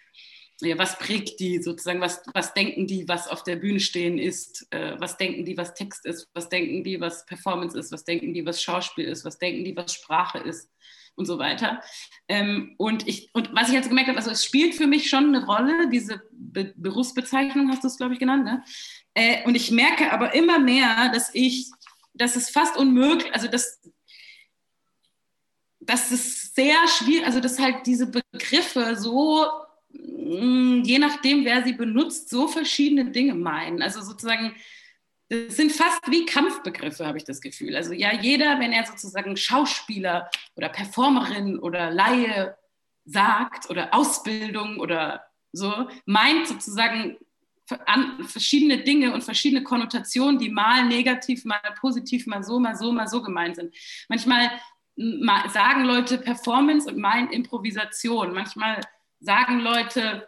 ja, was prägt die sozusagen? Was, was denken die, was auf der Bühne stehen ist? Äh, was denken die, was Text ist? Was denken die, was Performance ist? Was denken die, was Schauspiel ist? Was denken die, was Sprache ist? Und so weiter. Ähm, und, ich, und was ich jetzt gemerkt habe, also es spielt für mich schon eine Rolle, diese Be Berufsbezeichnung hast du es, glaube ich, genannt. Ne? Äh, und ich merke aber immer mehr, dass ich, dass es fast unmöglich, also dass, dass es sehr schwierig, also dass halt diese Begriffe so, mm, je nachdem, wer sie benutzt, so verschiedene Dinge meinen. Also sozusagen, das sind fast wie Kampfbegriffe, habe ich das Gefühl. Also ja, jeder, wenn er sozusagen Schauspieler oder Performerin oder Laie sagt oder Ausbildung oder so, meint sozusagen verschiedene Dinge und verschiedene Konnotationen, die mal negativ, mal positiv, mal so, mal so, mal so gemeint sind. Manchmal sagen Leute Performance und meinen Improvisation. Manchmal sagen Leute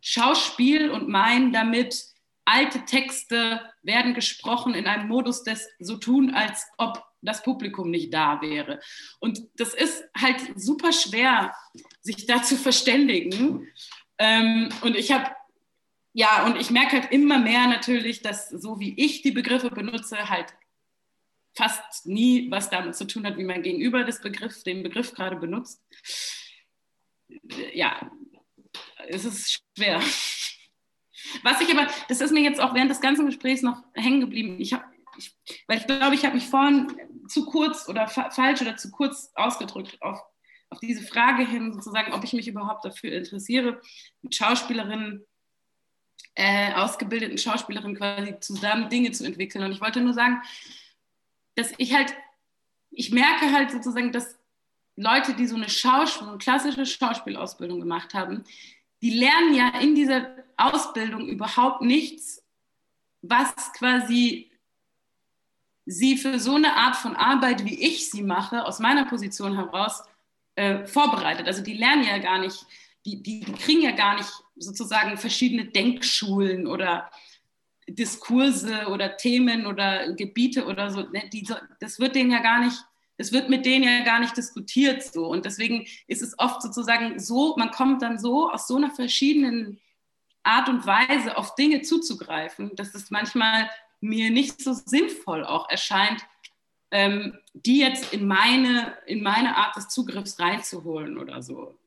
Schauspiel und meinen damit alte Texte werden gesprochen in einem Modus des so tun, als ob das Publikum nicht da wäre. Und das ist halt super schwer, sich da zu verständigen. Ähm, und ich habe, ja, und ich merke halt immer mehr natürlich, dass so wie ich die Begriffe benutze, halt fast nie was damit zu tun hat, wie mein Gegenüber das Begriff, den Begriff gerade benutzt. Ja, es ist schwer. Was ich aber, das ist mir jetzt auch während des ganzen Gesprächs noch hängen geblieben. Ich habe, weil ich glaube, ich habe mich vorhin zu kurz oder fa falsch oder zu kurz ausgedrückt auf, auf diese Frage hin, sozusagen, ob ich mich überhaupt dafür interessiere, mit Schauspielerinnen, äh, ausgebildeten Schauspielerinnen quasi zusammen Dinge zu entwickeln. Und ich wollte nur sagen, dass ich halt, ich merke halt sozusagen, dass Leute, die so eine Schauspiel, eine klassische Schauspielausbildung gemacht haben, die lernen ja in dieser Ausbildung überhaupt nichts, was quasi sie für so eine Art von Arbeit, wie ich sie mache, aus meiner Position heraus äh, vorbereitet. Also die lernen ja gar nicht, die, die, kriegen ja gar nicht sozusagen verschiedene Denkschulen oder Diskurse oder Themen oder Gebiete oder so. Ne, die, das wird denen ja gar nicht es wird mit denen ja gar nicht diskutiert so. Und deswegen ist es oft sozusagen so, man kommt dann so aus so einer verschiedenen Art und Weise auf Dinge zuzugreifen, dass es manchmal mir nicht so sinnvoll auch erscheint, ähm, die jetzt in meine, in meine Art des Zugriffs reinzuholen oder so.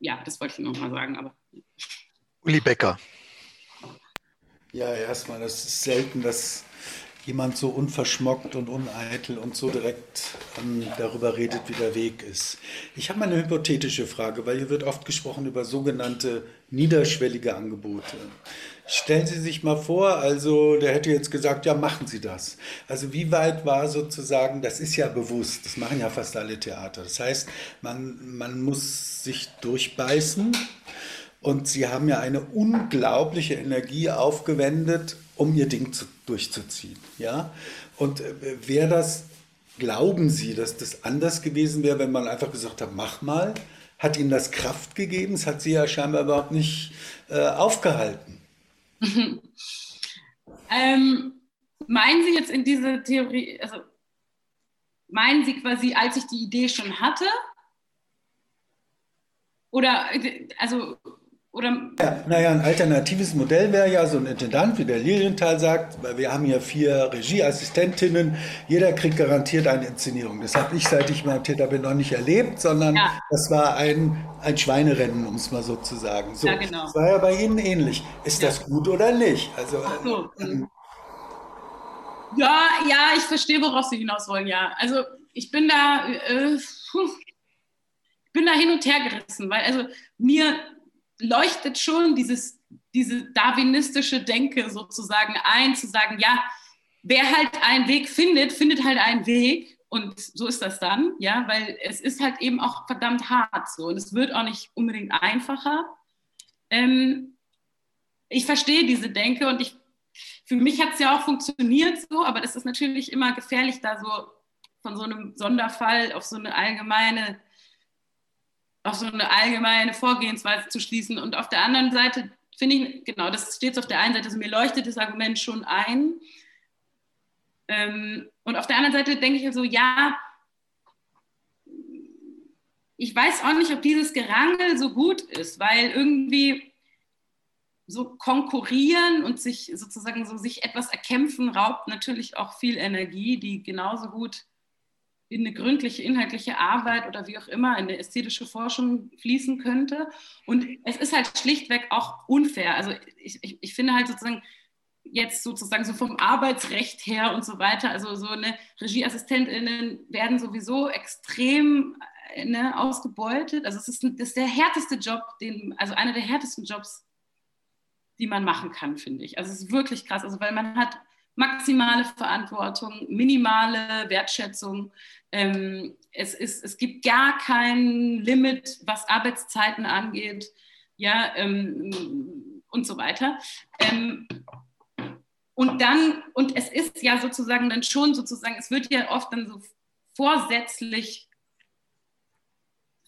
Ja, das wollte ich nochmal sagen. Aber. Uli Becker. Ja, erstmal, das ist selten, dass jemand so unverschmockt und uneitel und so direkt ähm, darüber redet, wie der Weg ist. Ich habe mal eine hypothetische Frage, weil hier wird oft gesprochen über sogenannte niederschwellige Angebote. Stellen Sie sich mal vor, also der hätte jetzt gesagt, ja, machen Sie das. Also wie weit war sozusagen, das ist ja bewusst, das machen ja fast alle Theater. Das heißt, man, man muss sich durchbeißen und Sie haben ja eine unglaubliche Energie aufgewendet, um ihr Ding zu, durchzuziehen. Ja? Und äh, wäre das, glauben Sie, dass das anders gewesen wäre, wenn man einfach gesagt hat, mach mal? Hat Ihnen das Kraft gegeben? Es hat Sie ja scheinbar überhaupt nicht äh, aufgehalten. ähm, meinen Sie jetzt in diese Theorie, also meinen Sie quasi, als ich die Idee schon hatte? Oder, äh, also oder ja, naja, ein alternatives Modell wäre ja so ein Intendant, wie der Lilienthal sagt, weil wir haben hier vier Regieassistentinnen, jeder kriegt garantiert eine Inszenierung. Das habe ich, seit ich mal Täter bin, noch nicht erlebt, sondern ja. das war ein, ein Schweinerennen, um es mal so zu sagen. So, ja, genau. Das war ja bei Ihnen ähnlich. Ist ja. das gut oder nicht? Also, so. ähm, ja, ja, ich verstehe, worauf Sie hinaus wollen, ja. Also ich bin da, äh, bin da hin und her gerissen, weil also mir leuchtet schon dieses diese darwinistische Denke sozusagen ein, zu sagen, ja, wer halt einen Weg findet, findet halt einen Weg. Und so ist das dann, ja, weil es ist halt eben auch verdammt hart so und es wird auch nicht unbedingt einfacher. Ähm, ich verstehe diese Denke und ich, für mich hat es ja auch funktioniert so, aber das ist natürlich immer gefährlich, da so von so einem Sonderfall auf so eine allgemeine, auf so eine allgemeine Vorgehensweise zu schließen. Und auf der anderen Seite finde ich, genau, das steht auf der einen Seite, also mir leuchtet das Argument schon ein. Ähm, und auf der anderen Seite denke ich also, ja, ich weiß auch nicht, ob dieses Gerangel so gut ist, weil irgendwie so konkurrieren und sich sozusagen so sich etwas erkämpfen, raubt natürlich auch viel Energie, die genauso gut in eine gründliche inhaltliche Arbeit oder wie auch immer in eine ästhetische Forschung fließen könnte. Und es ist halt schlichtweg auch unfair. Also ich, ich, ich finde halt sozusagen, jetzt sozusagen so vom Arbeitsrecht her und so weiter, also so eine Regieassistentinnen werden sowieso extrem äh, ne, ausgebeutet. Also es ist, das ist der härteste Job, den, also einer der härtesten Jobs, die man machen kann, finde ich. Also es ist wirklich krass, also weil man hat maximale Verantwortung, minimale Wertschätzung. Ähm, es, ist, es gibt gar kein Limit, was Arbeitszeiten angeht, ja, ähm, und so weiter. Ähm, und dann, und es ist ja sozusagen dann schon sozusagen, es wird ja oft dann so vorsätzlich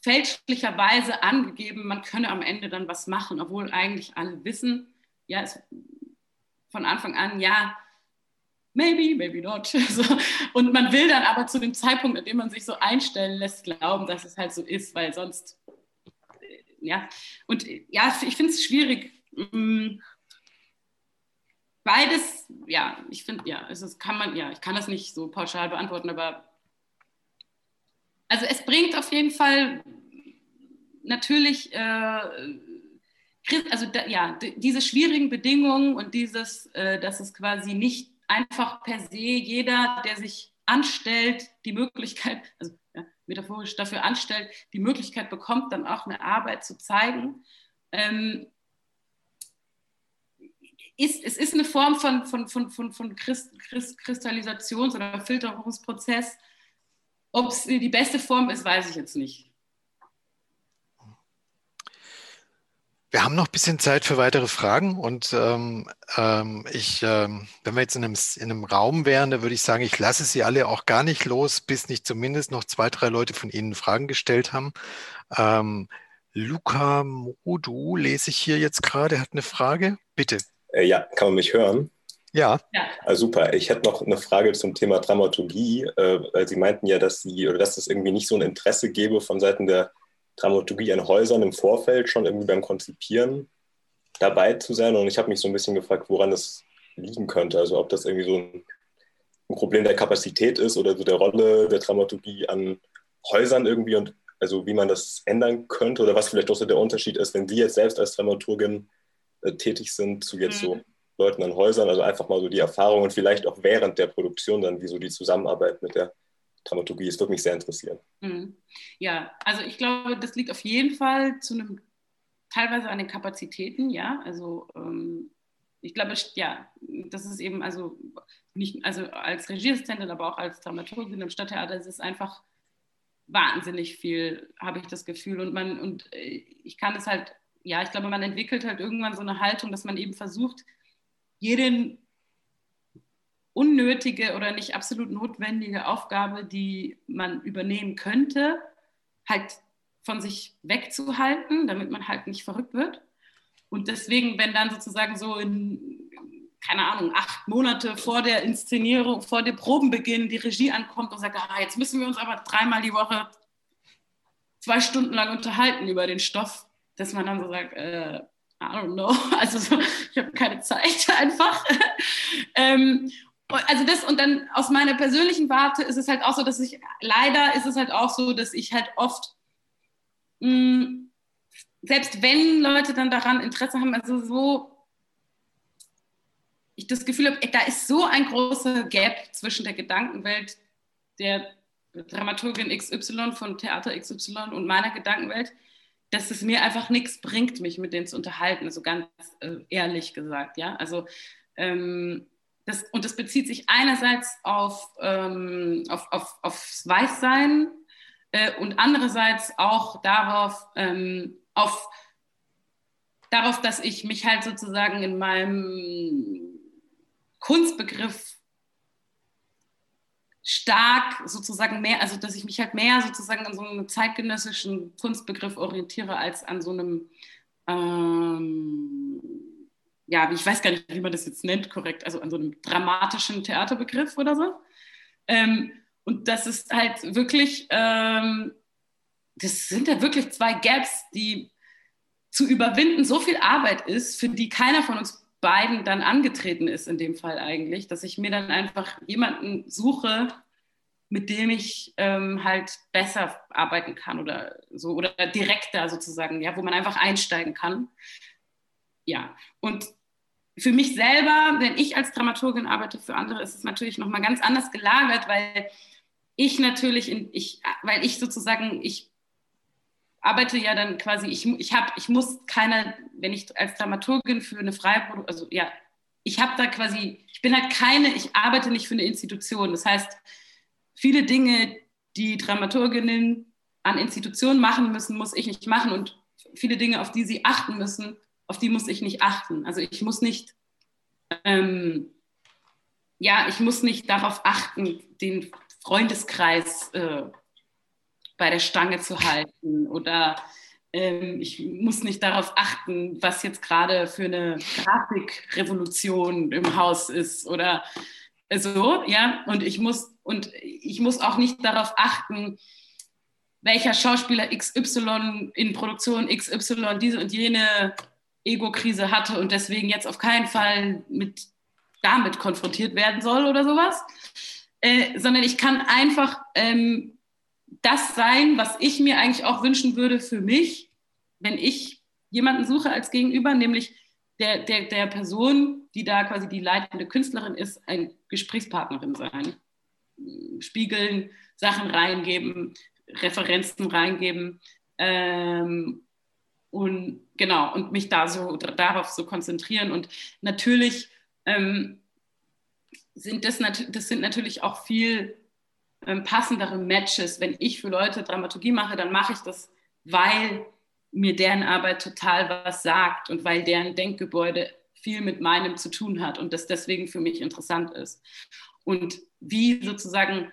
fälschlicherweise angegeben, man könne am Ende dann was machen, obwohl eigentlich alle wissen, ja, es, von Anfang an, ja, maybe, maybe not. So. Und man will dann aber zu dem Zeitpunkt, an dem man sich so einstellen lässt, glauben, dass es halt so ist, weil sonst, äh, ja, und ja, ich finde es schwierig. Mm, beides, ja, ich finde, ja, es ist, kann man, ja, ich kann das nicht so pauschal beantworten, aber also es bringt auf jeden Fall natürlich, äh, also da, ja, diese schwierigen Bedingungen und dieses, äh, dass es quasi nicht einfach per se jeder, der sich anstellt, die Möglichkeit, also ja, metaphorisch dafür anstellt, die Möglichkeit bekommt, dann auch eine Arbeit zu zeigen. Ähm, ist, es ist eine Form von, von, von, von, von Christ, Christ, Kristallisations- oder Filterungsprozess. Ob es die beste Form ist, weiß ich jetzt nicht. Wir haben noch ein bisschen Zeit für weitere Fragen und ähm, ähm, ich, ähm, wenn wir jetzt in einem, in einem Raum wären, da würde ich sagen, ich lasse Sie alle auch gar nicht los, bis nicht zumindest noch zwei, drei Leute von Ihnen Fragen gestellt haben. Ähm, Luca Modu lese ich hier jetzt gerade, hat eine Frage. Bitte. Äh, ja, kann man mich hören? Ja. ja. Ah, super. Ich hätte noch eine Frage zum Thema Dramaturgie. Äh, Sie meinten ja, dass Sie oder dass es irgendwie nicht so ein Interesse gäbe von Seiten der Dramaturgie an Häusern im Vorfeld schon irgendwie beim Konzipieren dabei zu sein. Und ich habe mich so ein bisschen gefragt, woran das liegen könnte. Also ob das irgendwie so ein, ein Problem der Kapazität ist oder so der Rolle der Dramaturgie an Häusern irgendwie und also wie man das ändern könnte oder was vielleicht auch so der Unterschied ist, wenn Sie jetzt selbst als Dramaturgin äh, tätig sind zu jetzt mhm. so Leuten an Häusern, also einfach mal so die Erfahrung und vielleicht auch während der Produktion dann, wie so die Zusammenarbeit mit der Dramaturgie ist, würde mich sehr interessieren. Mhm. Ja, also ich glaube, das liegt auf jeden Fall zu einem teilweise an den Kapazitäten, ja. Also ähm, ich glaube, ja, das ist eben also nicht, also als Regieassistentin, aber auch als Dramaturgin im Stadttheater ist es einfach wahnsinnig viel, habe ich das Gefühl. Und man, und äh, ich kann es halt, ja, ich glaube, man entwickelt halt irgendwann so eine Haltung, dass man eben versucht, jeden unnötige oder nicht absolut notwendige Aufgabe, die man übernehmen könnte, halt von sich wegzuhalten, damit man halt nicht verrückt wird. Und deswegen, wenn dann sozusagen so in, keine Ahnung, acht Monate vor der Inszenierung, vor dem Probenbeginn die Regie ankommt und sagt, ah, jetzt müssen wir uns aber dreimal die Woche zwei Stunden lang unterhalten über den Stoff, dass man dann so sagt, äh, I don't know, also so, ich habe keine Zeit einfach. ähm, also das und dann aus meiner persönlichen Warte ist es halt auch so, dass ich leider ist es halt auch so, dass ich halt oft mh, mm, selbst wenn Leute dann daran Interesse haben, also so ich das Gefühl habe, da ist so ein großer Gap zwischen der Gedankenwelt der Dramaturgin XY von Theater XY und meiner Gedankenwelt, dass es mir einfach nichts bringt, mich mit denen zu unterhalten, also ganz äh, ehrlich gesagt, ja. Also ähm, das, und das bezieht sich einerseits auf, ähm, auf, auf, aufs Weißsein äh, und andererseits auch darauf, ähm, auf, darauf, dass ich mich halt sozusagen in meinem Kunstbegriff stark sozusagen mehr, also dass ich mich halt mehr sozusagen an so einem zeitgenössischen Kunstbegriff orientiere als an so einem ähm, ja, ich weiß gar nicht, wie man das jetzt nennt, korrekt, also an so einem dramatischen Theaterbegriff oder so. Ähm, und das ist halt wirklich, ähm, das sind ja wirklich zwei Gaps, die zu überwinden so viel Arbeit ist, für die keiner von uns beiden dann angetreten ist in dem Fall eigentlich, dass ich mir dann einfach jemanden suche, mit dem ich ähm, halt besser arbeiten kann oder so oder direkter sozusagen, ja, wo man einfach einsteigen kann. Ja, und für mich selber, wenn ich als Dramaturgin arbeite, für andere ist es natürlich nochmal ganz anders gelagert, weil ich natürlich, in, ich, weil ich sozusagen, ich arbeite ja dann quasi, ich, ich habe, ich muss keine, wenn ich als Dramaturgin für eine freie also ja, ich habe da quasi, ich bin halt keine, ich arbeite nicht für eine Institution. Das heißt, viele Dinge, die Dramaturginnen an Institutionen machen müssen, muss ich nicht machen und viele Dinge, auf die sie achten müssen, auf die muss ich nicht achten. Also ich muss nicht, ähm, ja, ich muss nicht darauf achten, den Freundeskreis äh, bei der Stange zu halten oder ähm, ich muss nicht darauf achten, was jetzt gerade für eine Grafikrevolution im Haus ist oder so, ja. Und ich muss und ich muss auch nicht darauf achten, welcher Schauspieler XY in Produktion XY diese und jene Ego-Krise hatte und deswegen jetzt auf keinen Fall mit damit konfrontiert werden soll oder sowas, äh, sondern ich kann einfach ähm, das sein, was ich mir eigentlich auch wünschen würde für mich, wenn ich jemanden suche als Gegenüber, nämlich der, der, der Person, die da quasi die leitende Künstlerin ist, ein Gesprächspartnerin sein. Spiegeln, Sachen reingeben, Referenzen reingeben ähm, und genau, und mich da so darauf so konzentrieren. Und natürlich ähm, sind das, das sind natürlich auch viel ähm, passendere Matches. Wenn ich für Leute Dramaturgie mache, dann mache ich das, weil mir deren Arbeit total was sagt und weil deren Denkgebäude viel mit meinem zu tun hat und das deswegen für mich interessant ist. Und wie sozusagen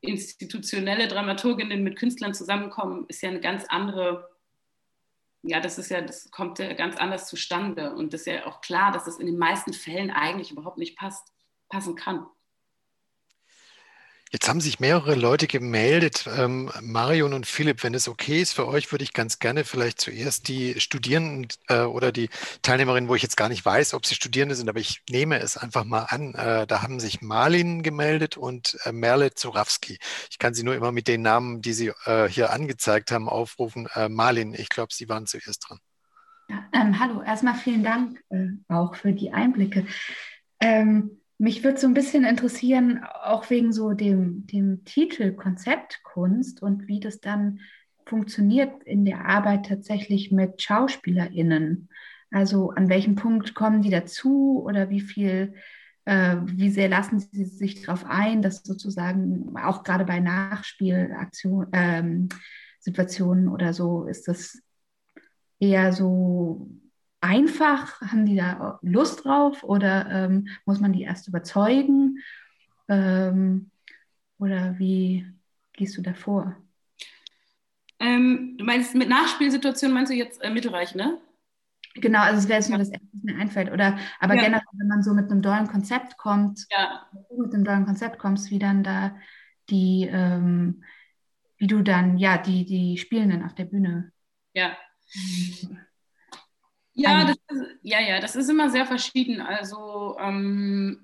institutionelle Dramaturginnen mit Künstlern zusammenkommen, ist ja eine ganz andere ja, das ist ja, das kommt ja ganz anders zustande. Und das ist ja auch klar, dass es in den meisten Fällen eigentlich überhaupt nicht passt, passen kann. Jetzt haben sich mehrere Leute gemeldet. Ähm, Marion und Philipp, wenn es okay ist für euch, würde ich ganz gerne vielleicht zuerst die Studierenden äh, oder die Teilnehmerinnen, wo ich jetzt gar nicht weiß, ob sie Studierende sind, aber ich nehme es einfach mal an. Äh, da haben sich Marlin gemeldet und äh, Merle Zurawski. Ich kann sie nur immer mit den Namen, die sie äh, hier angezeigt haben, aufrufen. Äh, Marlin, ich glaube, Sie waren zuerst dran. Ja, ähm, hallo, erstmal vielen Dank äh, auch für die Einblicke. Ähm, mich würde so ein bisschen interessieren, auch wegen so dem, dem Titel Konzeptkunst und wie das dann funktioniert in der Arbeit tatsächlich mit SchauspielerInnen. Also an welchem Punkt kommen die dazu oder wie viel, äh, wie sehr lassen sie sich darauf ein, dass sozusagen auch gerade bei Nachspielsituationen ähm, oder so ist das eher so einfach? Haben die da Lust drauf oder ähm, muss man die erst überzeugen? Ähm, oder wie gehst du da vor? Ähm, du meinst mit Nachspielsituationen meinst du jetzt äh, Mittelreich, ne? Genau, also es wäre jetzt nur das Erste, was mir einfällt. Oder aber ja. generell, wenn man so mit einem dollen Konzept kommt, ja. mit einem dollen Konzept kommst, wie dann da die, ähm, wie du dann, ja, die, die Spielenden auf der Bühne. Ja. Ja, das ist, ja, ja, das ist immer sehr verschieden. Also ähm,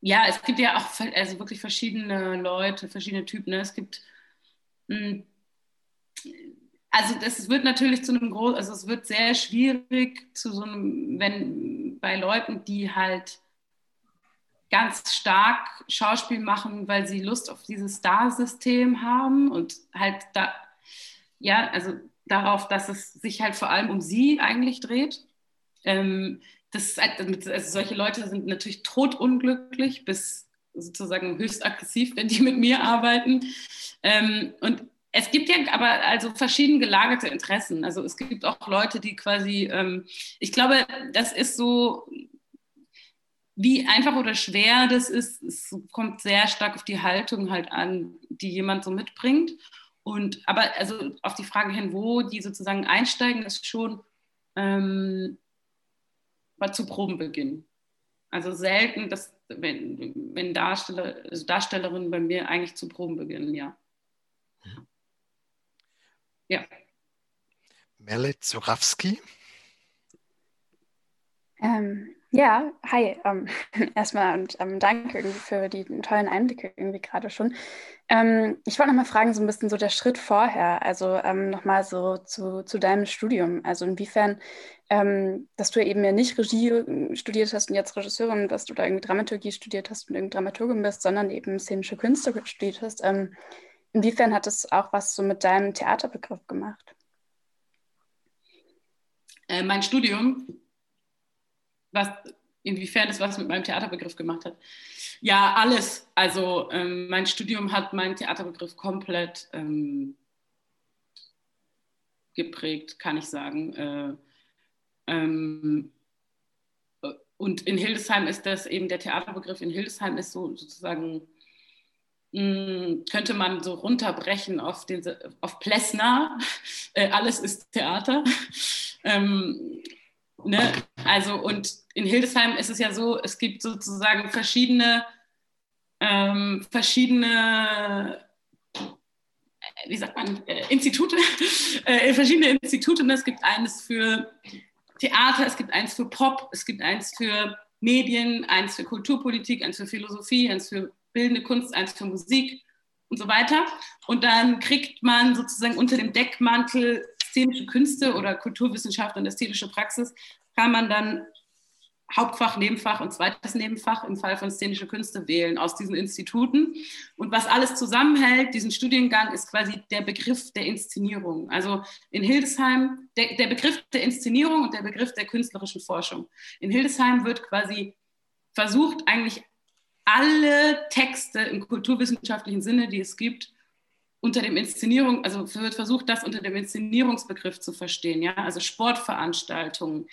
ja, es gibt ja auch also wirklich verschiedene Leute, verschiedene Typen. Ne? Es gibt mh, hm, also das wird natürlich zu einem großen, also es wird sehr schwierig zu so einem, wenn bei Leuten, die halt ganz stark Schauspiel machen, weil sie Lust auf dieses Star-System haben und halt da ja, also darauf, dass es sich halt vor allem um sie eigentlich dreht. Ähm, das, also solche Leute sind natürlich totunglücklich bis sozusagen höchst aggressiv, wenn die mit mir arbeiten. Ähm, und es gibt ja aber also verschieden gelagerte Interessen. Also es gibt auch Leute, die quasi, ähm, ich glaube, das ist so, wie einfach oder schwer das ist, es kommt sehr stark auf die Haltung halt an, die jemand so mitbringt. Und aber also auf die Frage hin, wo die sozusagen einsteigen, ist schon ähm, zu Probenbeginn. Also selten, dass wenn, wenn Darsteller, also Darstellerinnen bei mir eigentlich zu Probenbeginn, ja. Mhm. Ja. Merle Zurawski. Ähm, ja, hi. Ähm, erstmal und ähm, danke für die tollen Einblicke irgendwie gerade schon. Ähm, ich wollte nochmal fragen, so ein bisschen so der Schritt vorher, also ähm, nochmal so zu, zu deinem Studium. Also inwiefern, ähm, dass du eben ja nicht Regie äh, studiert hast und jetzt Regisseurin bist oder irgendwie Dramaturgie studiert hast und irgendwie Dramaturgin bist, sondern eben szenische Künste studiert hast. Ähm, Inwiefern hat es auch was so mit deinem Theaterbegriff gemacht? Äh, mein Studium, was, inwiefern es was mit meinem Theaterbegriff gemacht hat. Ja, alles. Also ähm, mein Studium hat meinen Theaterbegriff komplett ähm, geprägt, kann ich sagen. Äh, ähm, und in Hildesheim ist das eben der Theaterbegriff. In Hildesheim ist so sozusagen hm, könnte man so runterbrechen auf, den, auf Plessner. Äh, alles ist Theater. Ähm, ne? Also, und in Hildesheim ist es ja so, es gibt sozusagen verschiedene, ähm, verschiedene äh, wie sagt man, äh, Institute, äh, verschiedene Institute. Und es gibt eines für Theater, es gibt eins für Pop, es gibt eins für Medien, eins für Kulturpolitik, eins für Philosophie, eins für bildende Kunst, eins für Musik und so weiter. Und dann kriegt man sozusagen unter dem Deckmantel szenische Künste oder Kulturwissenschaft und ästhetische Praxis, kann man dann Hauptfach, Nebenfach und zweites Nebenfach im Fall von szenische Künste wählen aus diesen Instituten. Und was alles zusammenhält, diesen Studiengang, ist quasi der Begriff der Inszenierung. Also in Hildesheim, der, der Begriff der Inszenierung und der Begriff der künstlerischen Forschung. In Hildesheim wird quasi versucht, eigentlich alle Texte im kulturwissenschaftlichen Sinne, die es gibt, unter dem Inszenierung, also wird versucht, das unter dem Inszenierungsbegriff zu verstehen. Ja? Also Sportveranstaltungen,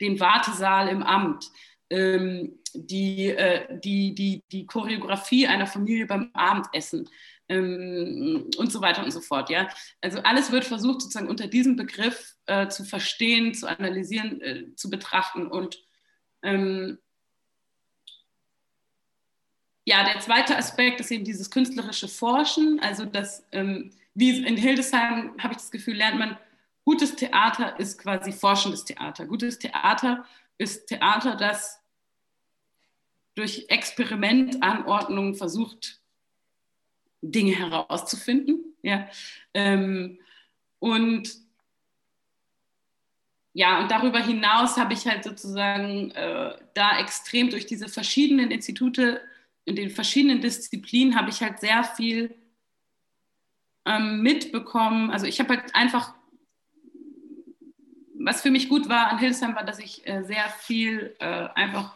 den Wartesaal im Amt, ähm, die, äh, die, die, die Choreografie einer Familie beim Abendessen ähm, und so weiter und so fort. Ja? Also alles wird versucht, sozusagen unter diesem Begriff äh, zu verstehen, zu analysieren, äh, zu betrachten und ähm, ja, der zweite Aspekt ist eben dieses künstlerische Forschen. Also das, ähm, wie in Hildesheim habe ich das Gefühl, lernt man, gutes Theater ist quasi forschendes Theater. Gutes Theater ist Theater, das durch Experimentanordnungen versucht, Dinge herauszufinden. Ja? Ähm, und ja, und darüber hinaus habe ich halt sozusagen äh, da extrem durch diese verschiedenen Institute in den verschiedenen Disziplinen habe ich halt sehr viel ähm, mitbekommen. Also ich habe halt einfach, was für mich gut war an Hildesheim war, dass ich äh, sehr viel äh, einfach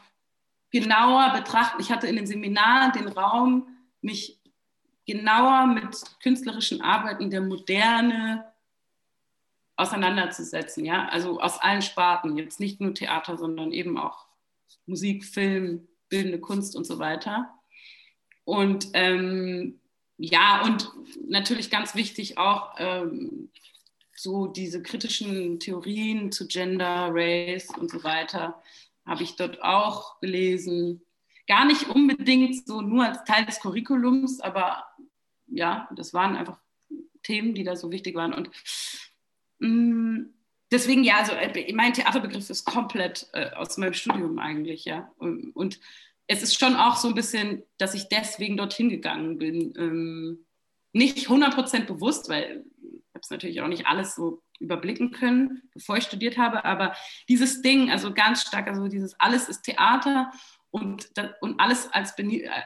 genauer betrachten. Ich hatte in den Seminaren den Raum, mich genauer mit künstlerischen Arbeiten der Moderne auseinanderzusetzen. Ja? Also aus allen Sparten, jetzt nicht nur Theater, sondern eben auch Musik, Film, bildende Kunst und so weiter. Und ähm, ja, und natürlich ganz wichtig auch ähm, so diese kritischen Theorien zu Gender, Race und so weiter habe ich dort auch gelesen. Gar nicht unbedingt so nur als Teil des Curriculums, aber ja, das waren einfach Themen, die da so wichtig waren. Und mh, mm, deswegen, ja, also äh, mein Theaterbegriff ist komplett äh, aus meinem Studium eigentlich, ja. Und, und es ist schon auch so ein bisschen, dass ich deswegen dorthin gegangen bin. Ähm, nicht 100% bewusst, weil habe es natürlich auch nicht alles so überblicken können, bevor ich studiert habe, aber dieses Ding, also ganz stark, also dieses alles ist Theater und, und alles, als,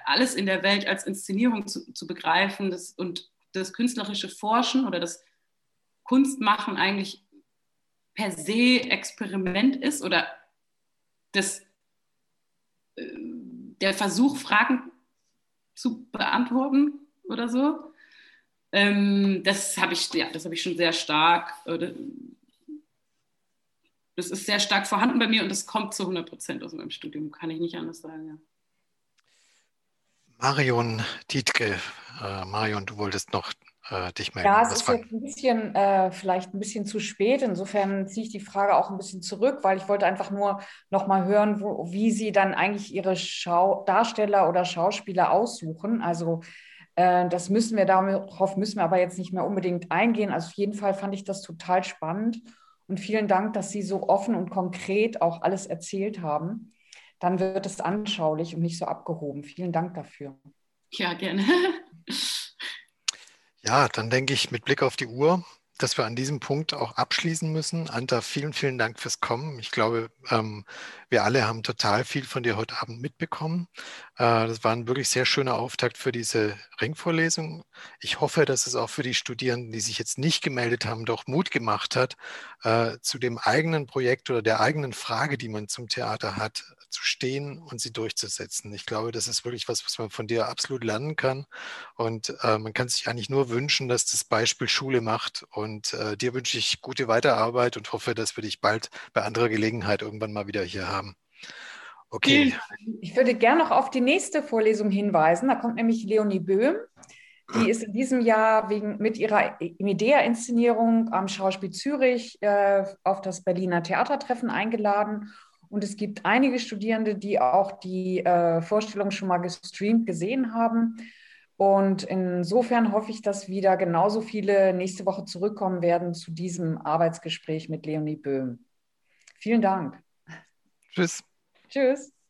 alles in der Welt als Inszenierung zu, zu begreifen das, und das künstlerische Forschen oder das Kunst machen eigentlich per se Experiment ist oder das, äh, der Versuch, Fragen zu beantworten oder so. Ähm, das habe ich, ja, das habe ich schon sehr stark. Oder, das ist sehr stark vorhanden bei mir und das kommt zu 100 Prozent aus meinem Studium, kann ich nicht anders sagen. Ja. Marion Dietke, äh, Marion, du wolltest noch äh, dich melden. Ja, es Was ist jetzt ein bisschen, äh, vielleicht ein bisschen zu spät. Insofern ziehe ich die Frage auch ein bisschen zurück, weil ich wollte einfach nur noch mal hören, wo, wie Sie dann eigentlich Ihre Schau Darsteller oder Schauspieler aussuchen. Also äh, das müssen wir, darauf müssen wir aber jetzt nicht mehr unbedingt eingehen. Also auf jeden Fall fand ich das total spannend. Und vielen Dank, dass Sie so offen und konkret auch alles erzählt haben. Dann wird es anschaulich und nicht so abgehoben. Vielen Dank dafür. Ja, gerne. Ja, dann denke ich mit Blick auf die Uhr, dass wir an diesem Punkt auch abschließen müssen. Anta, vielen, vielen Dank fürs Kommen. Ich glaube, ähm, wir alle haben total viel von dir heute Abend mitbekommen. Äh, das war ein wirklich sehr schöner Auftakt für diese Ringvorlesung. Ich hoffe, dass es auch für die Studierenden, die sich jetzt nicht gemeldet haben, doch Mut gemacht hat, äh, zu dem eigenen Projekt oder der eigenen Frage, die man zum Theater hat, zu stehen und sie durchzusetzen. Ich glaube, das ist wirklich was, was man von dir absolut lernen kann. Und äh, man kann sich eigentlich nur wünschen, dass das Beispiel Schule macht. Und äh, dir wünsche ich gute Weiterarbeit und hoffe, dass wir dich bald bei anderer Gelegenheit irgendwann mal wieder hier haben. Okay. Ich würde gerne noch auf die nächste Vorlesung hinweisen. Da kommt nämlich Leonie Böhm. Die ist in diesem Jahr wegen, mit ihrer Medea-Inszenierung am Schauspiel Zürich äh, auf das Berliner Theatertreffen eingeladen. Und es gibt einige Studierende, die auch die äh, Vorstellung schon mal gestreamt gesehen haben. Und insofern hoffe ich, dass wieder genauso viele nächste Woche zurückkommen werden zu diesem Arbeitsgespräch mit Leonie Böhm. Vielen Dank. Tschüss. Tschüss.